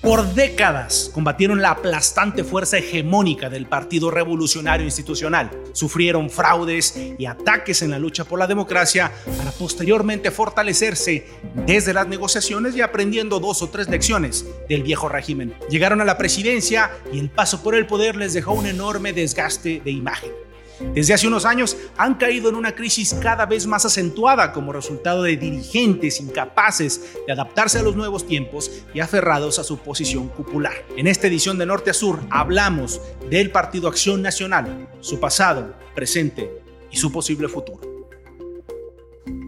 Por décadas combatieron la aplastante fuerza hegemónica del Partido Revolucionario Institucional. Sufrieron fraudes y ataques en la lucha por la democracia para posteriormente fortalecerse desde las negociaciones y aprendiendo dos o tres lecciones del viejo régimen. Llegaron a la presidencia y el paso por el poder les dejó un enorme desgaste de imagen. Desde hace unos años han caído en una crisis cada vez más acentuada como resultado de dirigentes incapaces de adaptarse a los nuevos tiempos y aferrados a su posición cupular. En esta edición de Norte a Sur hablamos del Partido Acción Nacional, su pasado, presente y su posible futuro.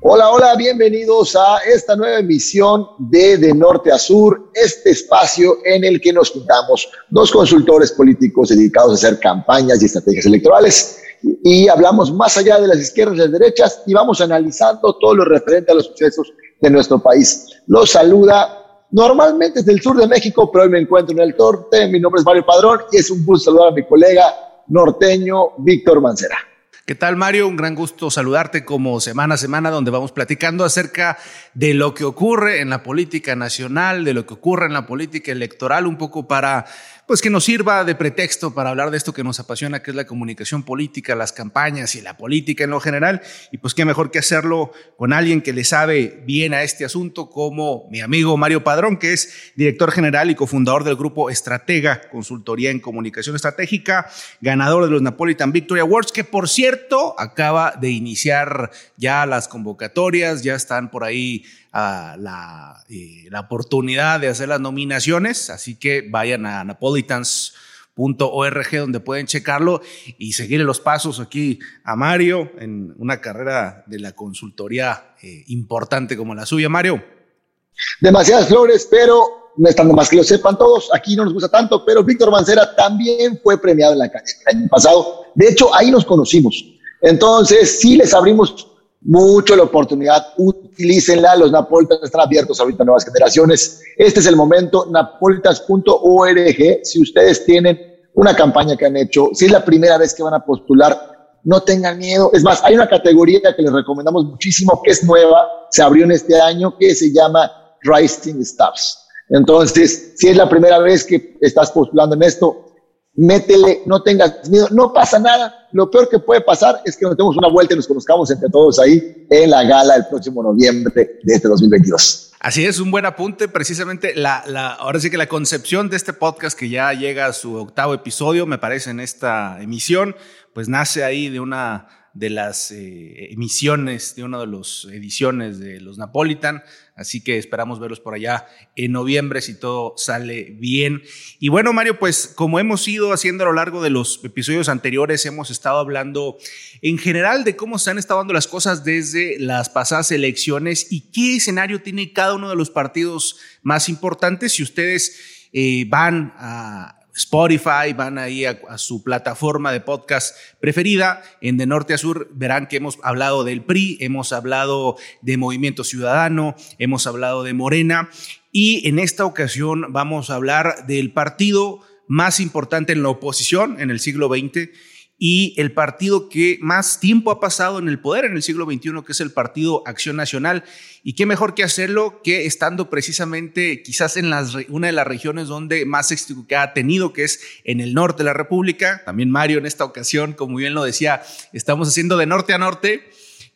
Hola, hola, bienvenidos a esta nueva emisión de De Norte a Sur, este espacio en el que nos juntamos dos consultores políticos dedicados a hacer campañas y estrategias electorales y hablamos más allá de las izquierdas y las derechas y vamos analizando todo lo referente a los sucesos de nuestro país. Los saluda normalmente desde el sur de México, pero hoy me encuentro en el norte. Mi nombre es Mario Padrón y es un gusto saludar a mi colega norteño Víctor Mancera. ¿Qué tal Mario? Un gran gusto saludarte como semana a semana donde vamos platicando acerca de lo que ocurre en la política nacional, de lo que ocurre en la política electoral, un poco para pues que nos sirva de pretexto para hablar de esto que nos apasiona, que es la comunicación política, las campañas y la política en lo general. Y pues qué mejor que hacerlo con alguien que le sabe bien a este asunto, como mi amigo Mario Padrón, que es director general y cofundador del grupo Estratega, consultoría en comunicación estratégica, ganador de los Napolitan Victory Awards, que por cierto acaba de iniciar ya las convocatorias, ya están por ahí la, eh, la, oportunidad de hacer las nominaciones, así que vayan a napolitans.org donde pueden checarlo y seguirle los pasos aquí a Mario en una carrera de la consultoría eh, importante como la suya, Mario. Demasiadas flores, pero no están más que lo sepan todos, aquí no nos gusta tanto, pero Víctor Mancera también fue premiado en la calle el año pasado. De hecho, ahí nos conocimos. Entonces, sí les abrimos mucho la oportunidad, utilícenla, los Napolitas están abiertos ahorita a nuevas generaciones. Este es el momento, napolitas.org, si ustedes tienen una campaña que han hecho, si es la primera vez que van a postular, no tengan miedo. Es más, hay una categoría que les recomendamos muchísimo, que es nueva, se abrió en este año, que se llama Rising Staffs. Entonces, si es la primera vez que estás postulando en esto, métele, no tengas miedo, no pasa nada. Lo peor que puede pasar es que nos demos una vuelta y nos conozcamos entre todos ahí en la gala el próximo noviembre de este 2022. Así es, un buen apunte. Precisamente, la, la, ahora sí que la concepción de este podcast que ya llega a su octavo episodio, me parece, en esta emisión, pues nace ahí de una de las eh, emisiones, de una de las ediciones de los Napolitan. Así que esperamos verlos por allá en noviembre si todo sale bien. Y bueno, Mario, pues como hemos ido haciendo a lo largo de los episodios anteriores, hemos estado hablando en general de cómo se han estado dando las cosas desde las pasadas elecciones y qué escenario tiene cada uno de los partidos más importantes. Si ustedes eh, van a Spotify, van ahí a, su plataforma de podcast preferida. En De Norte a Sur verán que hemos hablado del PRI, hemos hablado de Movimiento Ciudadano, hemos hablado de Morena y en esta ocasión vamos a hablar del partido más importante en la oposición en el siglo XX y el partido que más tiempo ha pasado en el poder en el siglo XXI, que es el Partido Acción Nacional. Y qué mejor que hacerlo que estando precisamente quizás en una de las regiones donde más éxito que ha tenido, que es en el norte de la República. También Mario en esta ocasión, como bien lo decía, estamos haciendo de norte a norte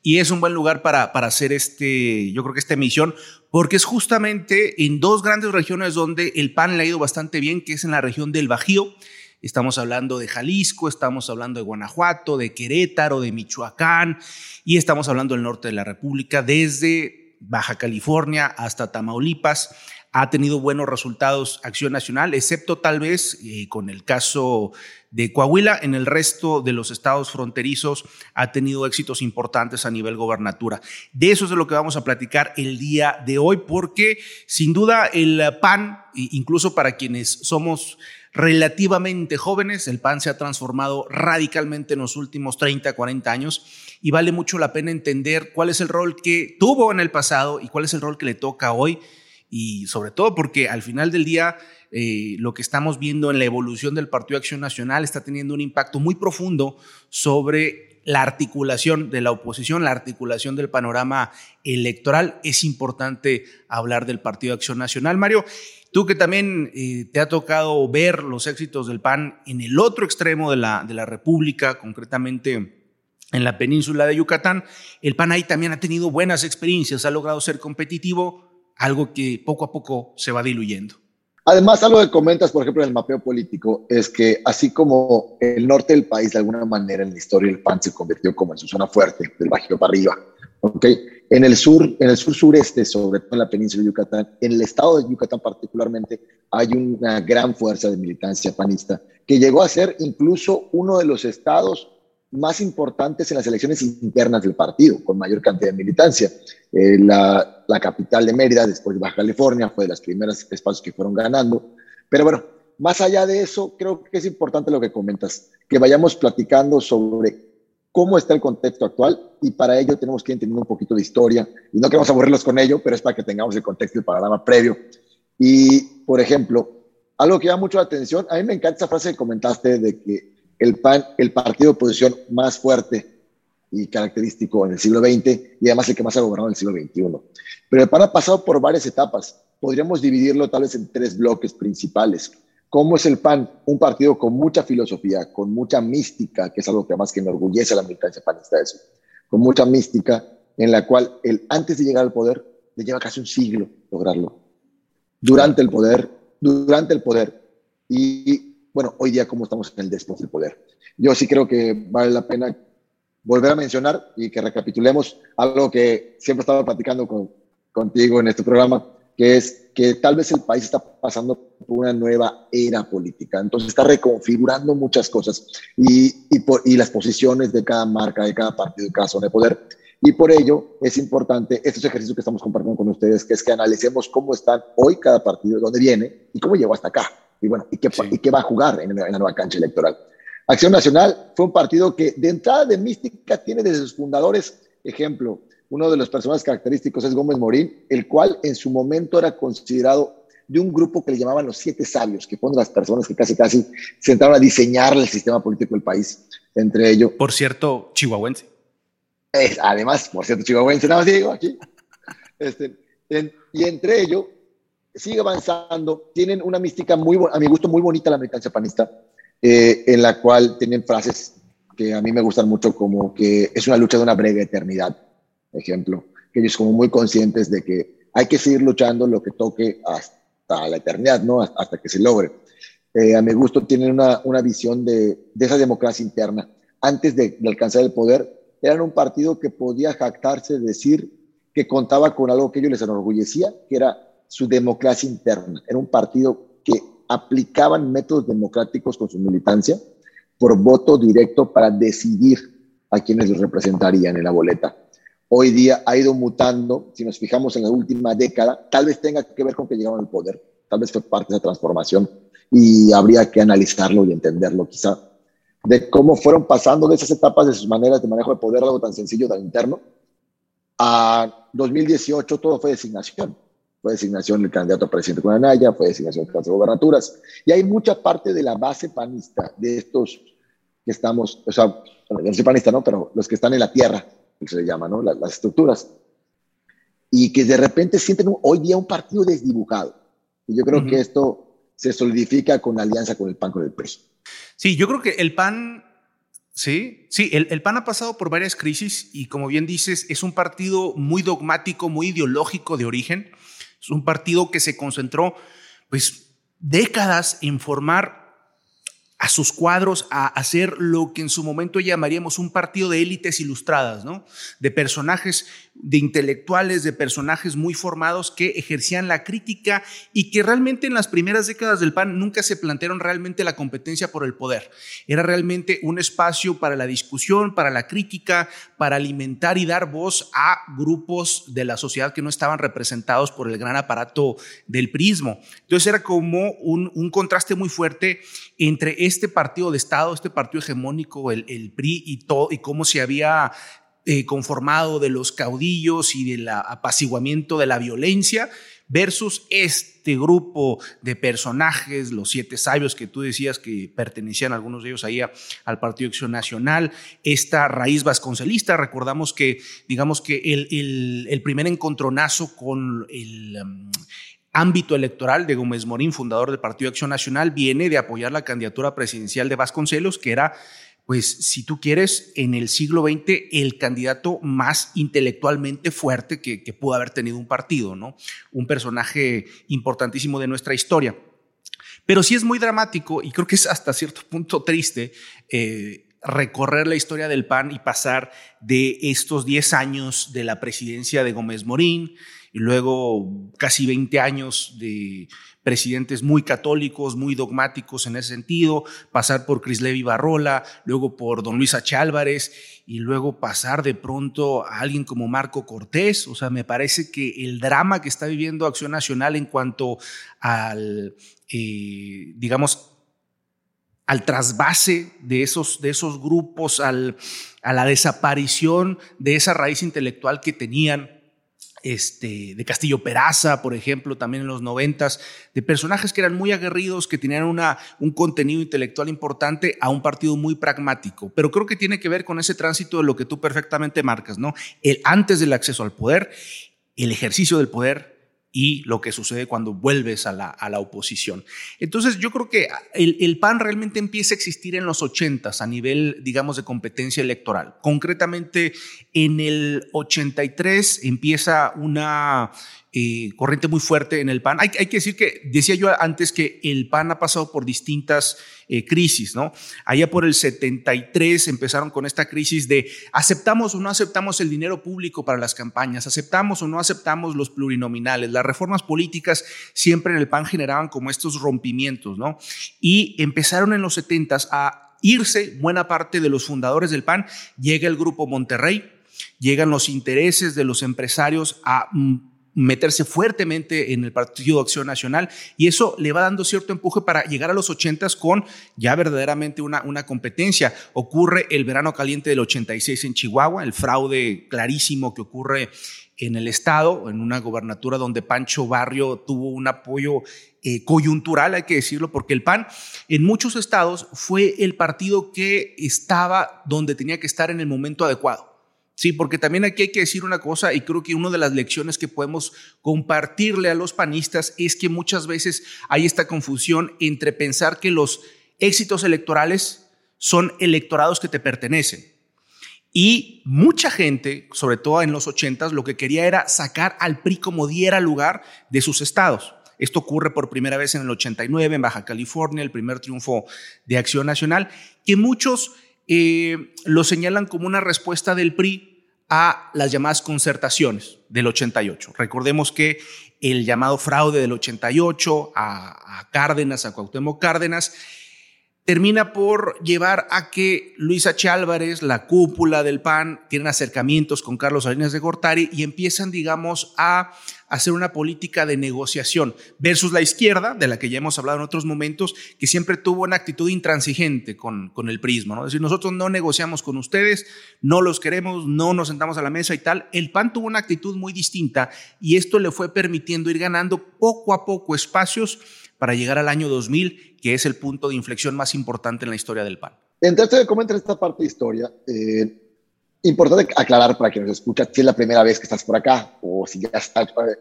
y es un buen lugar para, para hacer este, yo creo que esta emisión, porque es justamente en dos grandes regiones donde el PAN le ha ido bastante bien, que es en la región del Bajío Estamos hablando de Jalisco, estamos hablando de Guanajuato, de Querétaro, de Michoacán y estamos hablando del norte de la República, desde Baja California hasta Tamaulipas. Ha tenido buenos resultados Acción Nacional, excepto tal vez eh, con el caso de Coahuila. En el resto de los estados fronterizos ha tenido éxitos importantes a nivel gobernatura. De eso es de lo que vamos a platicar el día de hoy, porque sin duda el PAN, incluso para quienes somos relativamente jóvenes. El PAN se ha transformado radicalmente en los últimos 30, 40 años y vale mucho la pena entender cuál es el rol que tuvo en el pasado y cuál es el rol que le toca hoy. Y sobre todo porque al final del día eh, lo que estamos viendo en la evolución del Partido Acción Nacional está teniendo un impacto muy profundo sobre la articulación de la oposición, la articulación del panorama electoral. Es importante hablar del Partido Acción Nacional. Mario, tú que también eh, te ha tocado ver los éxitos del PAN en el otro extremo de la, de la República, concretamente en la península de Yucatán, el PAN ahí también ha tenido buenas experiencias, ha logrado ser competitivo, algo que poco a poco se va diluyendo. Además, algo que comentas, por ejemplo, en el mapeo político, es que así como el norte del país, de alguna manera, en la historia el PAN se convirtió como en su zona fuerte, del Bajío para arriba, ¿okay? En el sur, en el sur sureste, sobre todo en la península de Yucatán, en el estado de Yucatán particularmente, hay una gran fuerza de militancia panista que llegó a ser incluso uno de los estados más importantes en las elecciones internas del partido, con mayor cantidad de militancia. Eh, la, la, capital de Mérida, después de Baja California, fue de las primeras espacios que fueron ganando. Pero bueno, más allá de eso, creo que es importante lo que comentas, que vayamos platicando sobre cómo está el contexto actual y para ello tenemos que entender un poquito de historia y no queremos aburrirlos con ello, pero es para que tengamos el contexto y el panorama previo. Y, por ejemplo, algo que llama mucho la atención, a mí me encanta esa frase que comentaste de que el PAN, el partido de oposición más fuerte y característico en el siglo XX y además el que más ha gobernado en el siglo XXI. Pero el PAN ha pasado por varias etapas. Podríamos dividirlo tal vez en tres bloques principales. ¿Cómo es el PAN? Un partido con mucha filosofía, con mucha mística, que es algo que además que enorgullece a la militancia panista eso, con mucha mística en la cual él antes de llegar al poder le lleva casi un siglo lograrlo. Durante el poder, durante el poder y bueno, hoy día cómo estamos en el después del poder. Yo sí creo que vale la pena volver a mencionar y que recapitulemos algo que siempre estaba platicando con, contigo en este programa, que es que tal vez el país está pasando por una nueva era política. Entonces está reconfigurando muchas cosas y, y, por, y las posiciones de cada marca, de cada partido, de cada zona de poder. Y por ello es importante estos ejercicios que estamos compartiendo con ustedes, que es que analicemos cómo están hoy cada partido, dónde viene y cómo llegó hasta acá y bueno, ¿y qué, ¿y qué va a jugar en, la nueva cancha electoral? Acción Nacional fue un partido que de entrada de mística tiene desde sus fundadores, ejemplo, uno de los personajes característicos es Gómez Morín, el cual en su momento era considerado de un grupo que le llamaban los siete sabios, que fueron las personas que casi casi sentaron a diseñar el sistema político del país, entre ellos. Por cierto, chihuahuense. además, por cierto, chihuahuense, nada más digo aquí. Este, y entre ellos, sigue avanzando, tienen una mística muy, a mi gusto, muy bonita la militancia panista, eh, en la cual tienen frases que a mí me gustan mucho, como que es una lucha de una breve eternidad, ejemplo, que ellos como muy conscientes de que hay que seguir luchando lo que toque hasta la eternidad, ¿no? Hasta que se logre. Eh, a mi gusto tienen una, una visión de, de, esa democracia interna. Antes de, de alcanzar el poder, eran un partido que podía jactarse, de decir que contaba con algo que ellos les enorgullecía, que era su democracia interna. Era un partido que aplicaban métodos democráticos con su militancia por voto directo para decidir a quienes los representarían en la boleta. Hoy día ha ido mutando, si nos fijamos en la última década, tal vez tenga que ver con que llegaron al poder, tal vez fue parte de esa transformación y habría que analizarlo y entenderlo quizá, de cómo fueron pasando de esas etapas de sus maneras de manejo de poder, algo tan sencillo, tan interno, a 2018 todo fue designación fue designación del candidato a presidente con Anaya, fue designación de las gobernaturas. Y hay mucha parte de la base panista, de estos que estamos, o sea, no soy panista, ¿no? Pero los que están en la tierra, se le llama, ¿no? Las, estructuras. Y que de repente sienten hoy día un partido desdibujado. Y yo creo que esto se solidifica con la alianza con el PAN, con el PRI. Sí, yo creo que el PAN Sí, sí, el, el, PAN ha pasado por varias crisis y como bien dices, es un partido muy dogmático, muy ideológico de origen. Es un partido que se concentró pues décadas en formar a sus cuadros a hacer lo que en su momento llamaríamos un partido de élites ilustradas, ¿no? De personajes, de intelectuales, de personajes muy formados que ejercían la crítica y que realmente en las primeras décadas del PAN nunca se plantearon realmente la competencia por el poder. Era realmente un espacio para la discusión, para la crítica, para alimentar y dar voz a grupos de la sociedad que no estaban representados por el gran aparato del prismo. Entonces era como un, un contraste muy fuerte entre este partido de Estado, este partido hegemónico, el, el PRI y todo, y cómo se había eh, conformado de los caudillos y del apaciguamiento de la violencia, versus este grupo de personajes, los siete sabios que tú decías que pertenecían algunos de ellos ahí al Partido Acción Nacional, esta raíz vasconcelista, recordamos que, digamos que el, el, primer encontronazo con el... Ámbito electoral de Gómez Morín, fundador del Partido Acción Nacional, viene de apoyar la candidatura presidencial de Vasconcelos, que era pues si tú quieres, en el siglo XX el candidato más intelectualmente fuerte que, pudo haber tenido un partido, ¿no? Un personaje importantísimo de nuestra historia. Pero sí es muy dramático y creo que es hasta cierto punto triste eh, recorrer la historia del PAN y pasar de estos 10 años de la presidencia de Gómez Morín y luego casi 20 años de presidentes muy católicos, muy dogmáticos en ese sentido, pasar por Crislevi Barrola, luego por don Luis H. Álvarez y luego pasar de pronto a alguien como Marco Cortés. O sea, me parece que el drama que está viviendo Acción Nacional en cuanto al, eh, digamos, al trasvase de esos, de esos grupos, al, a la desaparición de esa raíz intelectual que tenían este, de Castillo Peraza, por ejemplo, también en los noventas, de personajes que eran muy aguerridos, que tenían una, un contenido intelectual importante a un partido muy pragmático. Pero creo que tiene que ver con ese tránsito de lo que tú perfectamente marcas, ¿no? El antes del acceso al poder, el ejercicio del poder, y lo que sucede cuando vuelves a la, a la oposición. Entonces yo creo que el, el, PAN realmente empieza a existir en los ochentas a nivel, digamos, de competencia electoral. Concretamente, en el 83 empieza una eh, corriente muy fuerte en el PAN. Hay, que decir que, decía yo antes que el PAN ha pasado por distintas eh, crisis, ¿no? Allá por el 73 empezaron con esta crisis de aceptamos o no aceptamos el dinero público para las campañas, aceptamos o no aceptamos los plurinominales. Las reformas políticas siempre en el PAN generaban como estos rompimientos, ¿no? Y empezaron en los 70 a irse buena parte de los fundadores del PAN. Llega el grupo Monterrey, llegan los intereses de los empresarios a mm, meterse fuertemente en el Partido de Acción Nacional y eso le va dando cierto empuje para llegar a los 80 con ya verdaderamente una, una competencia. Ocurre el verano caliente del 86 en Chihuahua, el fraude clarísimo que ocurre en el estado, en una gobernatura donde Pancho Barrio tuvo un apoyo eh, coyuntural, hay que decirlo, porque el PAN en muchos estados fue el partido que estaba donde tenía que estar en el momento adecuado. Sí, porque también aquí hay que decir una cosa y creo que una de las lecciones que podemos compartirle a los panistas es que muchas veces hay esta confusión entre pensar que los éxitos electorales son electorados que te pertenecen. Y mucha gente, sobre todo en los ochentas, lo que quería era sacar al PRI como diera lugar de sus estados. Esto ocurre por primera vez en el 89 en Baja California, el primer triunfo de Acción Nacional, que muchos eh, lo señalan como una respuesta del PRI a las llamadas concertaciones del 88. Recordemos que el llamado fraude del 88 a, Cárdenas, a Cuauhtémoc Cárdenas, termina por llevar a que Luis H. Álvarez, la cúpula del PAN, tienen acercamientos con Carlos Salinas de Gortari y empiezan, digamos, a hacer una política de negociación versus la izquierda, de la que ya hemos hablado en otros momentos, que siempre tuvo una actitud intransigente con, con el prismo, ¿no? Es decir, nosotros no negociamos con ustedes, no los queremos, no nos sentamos a la mesa y tal. El PAN tuvo una actitud muy distinta y esto le fue permitiendo ir ganando poco a poco espacios para llegar al año 2000, que es el punto de inflexión más importante en la historia del PAN. Entonces, comentar esta parte de historia, eh, importante aclarar para quien nos escucha si es la primera vez que estás por acá o si ya,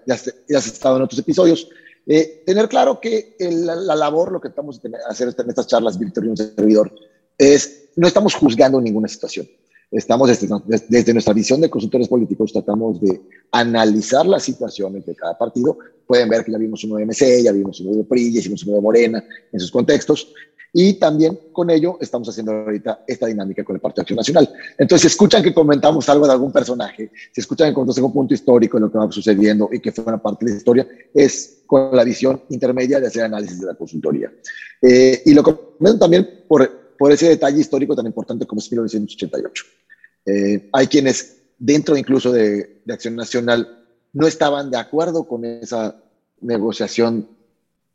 ya, has estado en otros episodios, eh, tener claro que la, labor, lo que estamos a hacer en estas charlas, Víctor y un servidor, es no estamos juzgando ninguna situación. Estamos desde, desde, nuestra visión de consultores políticos, tratamos de analizar las situaciones de cada partido. Pueden ver que ya vimos uno de MC, ya vimos uno de PRI, ya vimos uno de Morena en sus contextos. Y también con ello estamos haciendo ahorita esta dinámica con el Partido Acción Nacional. Entonces, si escuchan que comentamos algo de algún personaje, si escuchan que contamos algún punto histórico en lo que va sucediendo y que fue una parte de la historia, es con la visión intermedia de hacer análisis de la consultoría. Eh, y lo comento también por, por ese detalle histórico tan importante como es 1988. Eh, hay quienes dentro incluso de, Acción Nacional no estaban de acuerdo con esa negociación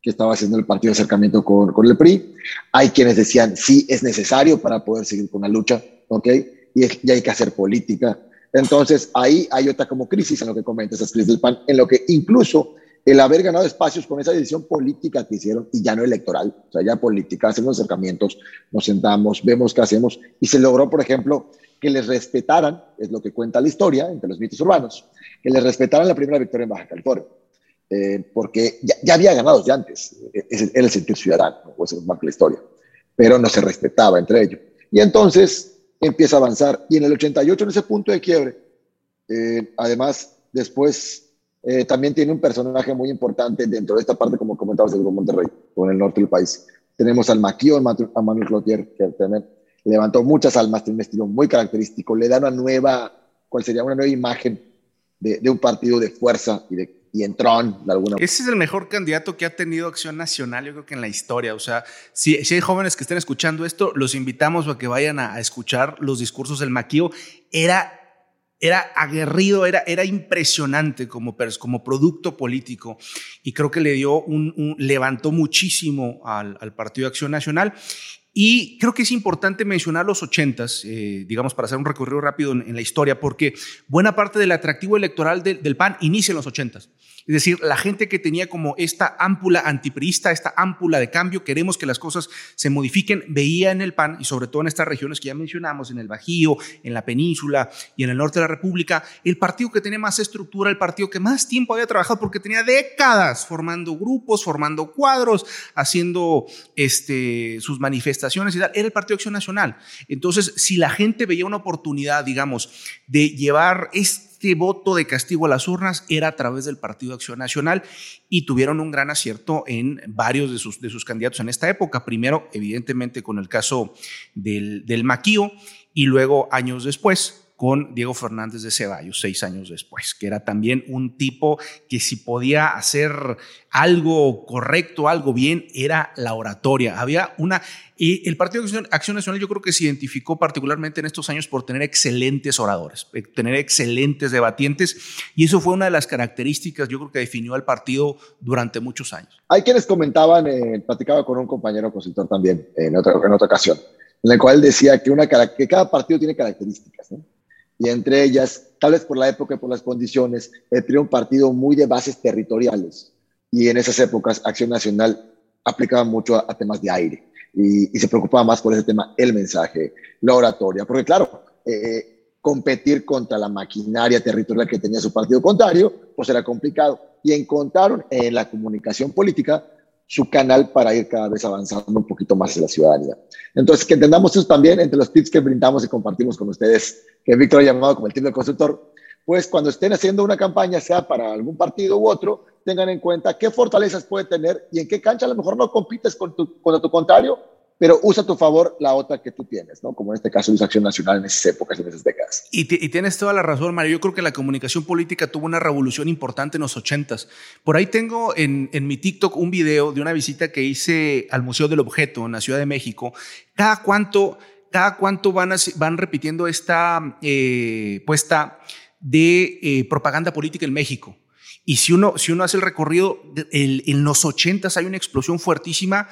que estaba haciendo el partido de acercamiento con, con el PRI. Hay quienes decían, sí, es necesario para poder seguir con la lucha, ¿ok? Y, y hay que hacer política. Entonces, ahí hay otra como crisis en lo que comentas, esa crisis del PAN, en lo que incluso el haber ganado espacios con esa decisión política que hicieron y ya no electoral, o sea, ya política, hacemos acercamientos, nos sentamos, vemos qué hacemos y se logró, por ejemplo, que les respetaran, es lo que cuenta la historia entre los mitos urbanos, que les respetaran la primera victoria en Baja California, eh, porque ya, había ganado ya antes, era el sentir ciudadano, o eso marca la historia, pero no se respetaba entre ellos. Y entonces empieza a avanzar, y en el 88, en ese punto de quiebre, eh, además, después eh, también tiene un personaje muy importante dentro de esta parte, como comentabas, del Grupo Monterrey, o en el norte del país. Tenemos al Maquio, a Manuel Clotier, que también levantó muchas almas, tiene un estilo muy característico, le da una nueva, ¿cuál sería? Una nueva imagen de, un partido de fuerza y de y entrón de alguna Ese es el mejor candidato que ha tenido Acción Nacional, yo creo que en la historia. O sea, si, si hay jóvenes que estén escuchando esto, los invitamos a que vayan a, escuchar los discursos del Maquio. Era era aguerrido, era, era impresionante como, como producto político y creo que le dio un, levantó muchísimo al, al, Partido Acción Nacional. Y creo que es importante mencionar los ochentas, eh, digamos, para hacer un recorrido rápido en, la historia, porque buena parte del atractivo electoral del PAN inicia en los ochentas. Es decir, la gente que tenía como esta ámpula antiprista, esta ámpula de cambio, queremos que las cosas se modifiquen, veía en el PAN y sobre todo en estas regiones que ya mencionamos, en el Bajío, en la península y en el norte de la República, el partido que tenía más estructura, el partido que más tiempo había trabajado porque tenía décadas formando grupos, formando cuadros, haciendo este, sus manifestaciones y tal, era el Partido Acción Nacional. Entonces, si la gente veía una oportunidad, digamos, de llevar este este voto de castigo a las urnas era a través del Partido Acción Nacional y tuvieron un gran acierto en varios de sus, de sus candidatos en esta época. Primero, evidentemente, con el caso del, del Maquío y luego, años después, con Diego Fernández de Ceballos, seis años después, que era también un tipo que si podía hacer algo correcto, algo bien, era la oratoria. Había una... Y el Partido de Acción Nacional yo creo que se identificó particularmente en estos años por tener excelentes oradores, eh, tener excelentes debatientes, y eso fue una de las características, yo creo que definió al partido durante muchos años. Hay quienes comentaban, eh, platicaba con un compañero consultor también en otra, en otra ocasión, en el cual decía que, una, que cada partido tiene características, ¿no? Y entre ellas, tal vez por la época y por las condiciones, el PRI un partido muy de bases territoriales. Y en esas épocas Acción Nacional aplicaba mucho a, temas de aire y, se preocupaba más por ese tema, el mensaje, la oratoria, porque claro, eh, competir contra la maquinaria territorial que tenía su partido contrario, pues era complicado. Y encontraron en la comunicación política su canal para ir cada vez avanzando un poquito más en la ciudadanía. Entonces, que entendamos eso también entre los tips que brindamos y compartimos con ustedes, que Víctor ha llamado como el tip del consultor, pues cuando estén haciendo una campaña, sea para algún partido u otro, tengan en cuenta qué fortalezas puede tener y en qué cancha a lo mejor no compites con tu, con tu contrario, pero usa a tu favor la otra que tú tienes, ¿no? Como en este caso, la Acción Nacional en esas épocas, en esas décadas. Y, tienes toda la razón, Mario. Yo creo que la comunicación política tuvo una revolución importante en los ochentas. Por ahí tengo en, en, mi TikTok un video de una visita que hice al Museo del Objeto en la Ciudad de México. Cada cuánto, cada cuánto van, van repitiendo esta eh, puesta de eh, propaganda política en México. Y si uno, si uno hace el recorrido, en los ochentas hay una explosión fuertísima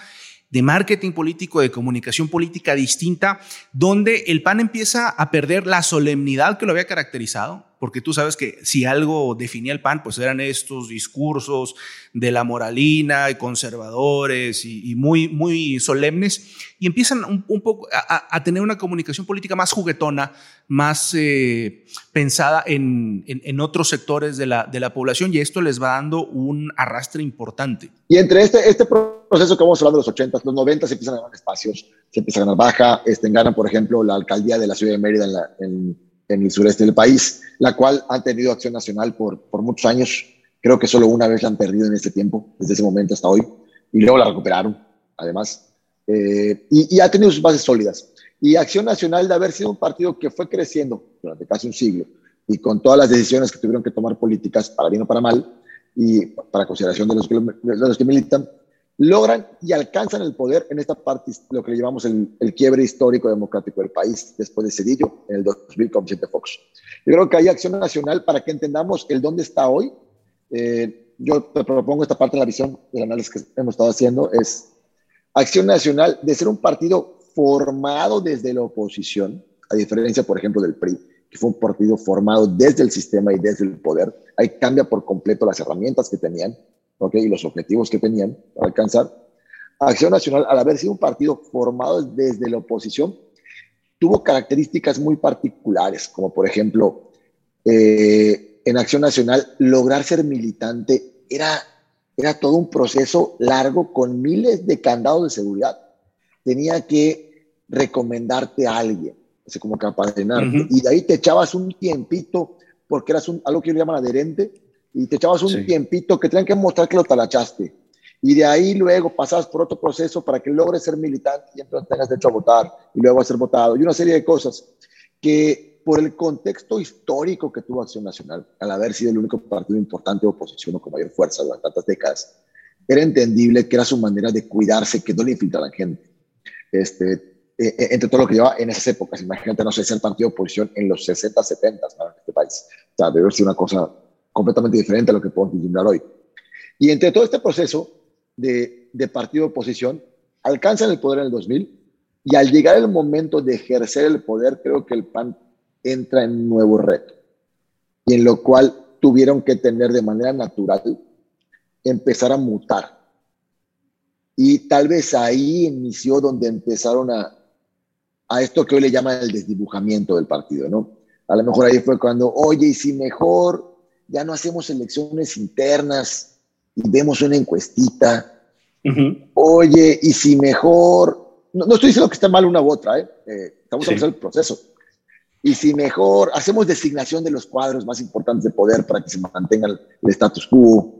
de marketing político, de comunicación política distinta, donde el PAN empieza a perder la solemnidad que lo había caracterizado, porque tú sabes que si algo definía el PAN, pues eran estos discursos de la moralina y conservadores y, muy, muy solemnes, y empiezan un, poco a, tener una comunicación política más juguetona, más eh, pensada en, en, otros sectores de la, de la población, y esto les va dando un arrastre importante. Y entre este, este proceso que vamos a hablar de los 80, los 90 se empiezan a ganar espacios, se empieza a ganar baja, este, ganan, por ejemplo, la alcaldía de la ciudad de Mérida en, la, en en el sureste del país, la cual han tenido acción nacional por, por muchos años. Creo que solo una vez la han perdido en este tiempo, desde ese momento hasta hoy, y luego la recuperaron, además. Eh, y, ha tenido sus bases sólidas. Y Acción Nacional, de haber sido un partido que fue creciendo durante casi un siglo, y con todas las decisiones que tuvieron que tomar políticas, para bien o para mal, y para consideración de los de los que militan, logran y alcanzan el poder en esta parte, lo que le llamamos el, quiebre histórico democrático del país, después de Cedillo, en el 2000 con Vicente Fox. Yo creo que hay acción nacional para que entendamos el dónde está hoy. Eh, yo te propongo esta parte de la visión del análisis que hemos estado haciendo, es acción nacional de ser un partido formado desde la oposición, a diferencia, por ejemplo, del PRI, que fue un partido formado desde el sistema y desde el poder. Ahí cambia por completo las herramientas que tenían ¿okay? y los objetivos que tenían para alcanzar, Acción Nacional, al haber sido un partido formado desde la oposición, tuvo características muy particulares, como por ejemplo, eh, en Acción Nacional, lograr ser militante era, era todo un proceso largo con miles de candados de seguridad. Tenía que recomendarte a alguien, así como que apadrinarte, y de ahí te echabas un tiempito, porque eras un, algo que ellos llaman adherente, y te echabas un tiempito que tenían que mostrar que lo talachaste y de ahí luego pasas por otro proceso para que logres ser militante y entonces tengas derecho a votar y luego a ser votado y una serie de cosas que por el contexto histórico que tuvo Acción Nacional, al haber sido el único partido importante de oposición o con mayor fuerza durante tantas décadas, era entendible que era su manera de cuidarse, que no le infiltra a la gente. Este, e, e, entre todo lo que lleva en esas épocas, imagínate, no sé, ser partido de oposición en los 60, 70 en este país. O sea, debe ser una cosa completamente diferente a lo que podemos vislumbrar hoy. Y entre todo este proceso, de, de oposición, alcanzan el poder en el 2000 y al llegar el momento de ejercer el poder, creo que el PAN entra en un nuevo reto y en lo cual tuvieron que tener de manera natural empezar a mutar. Y tal vez ahí inició donde empezaron a, a esto que hoy le llaman el desdibujamiento del partido, ¿no? A lo mejor ahí fue cuando, oye, y si mejor ya no hacemos elecciones internas, y vemos una encuestita. Oye, y si mejor, no, estoy diciendo que está mal una u otra, ¿eh? eh estamos haciendo el proceso. Y si mejor hacemos designación de los cuadros más importantes de poder para que se mantenga el, status quo.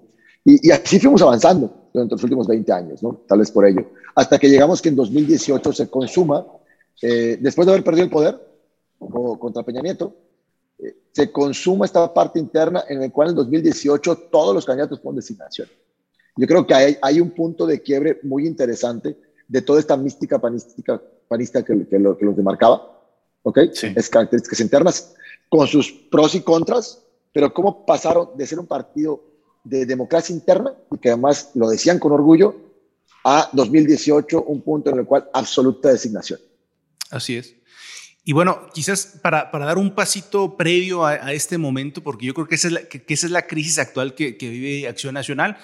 Y, así fuimos avanzando durante los últimos 20 años, ¿no? Tal vez por ello. Hasta que llegamos que en 2018 se consuma, eh, después de haber perdido el poder o, contra Peña Nieto, se consuma esta parte interna en el cual en 2018 todos los candidatos ponen designación. Yo creo que hay, hay un punto de quiebre muy interesante de toda esta mística panística, panista que, que, lo, que los demarcaba, ¿ok? Es características internas, con sus pros y contras, pero cómo pasaron de ser un partido de democracia interna, y que además lo decían con orgullo, a 2018, un punto en el cual absoluta designación. Así es. Y bueno, quizás para, para dar un pasito previo a, este momento, porque yo creo que esa es la, que, esa es la crisis actual que, que vive Acción Nacional,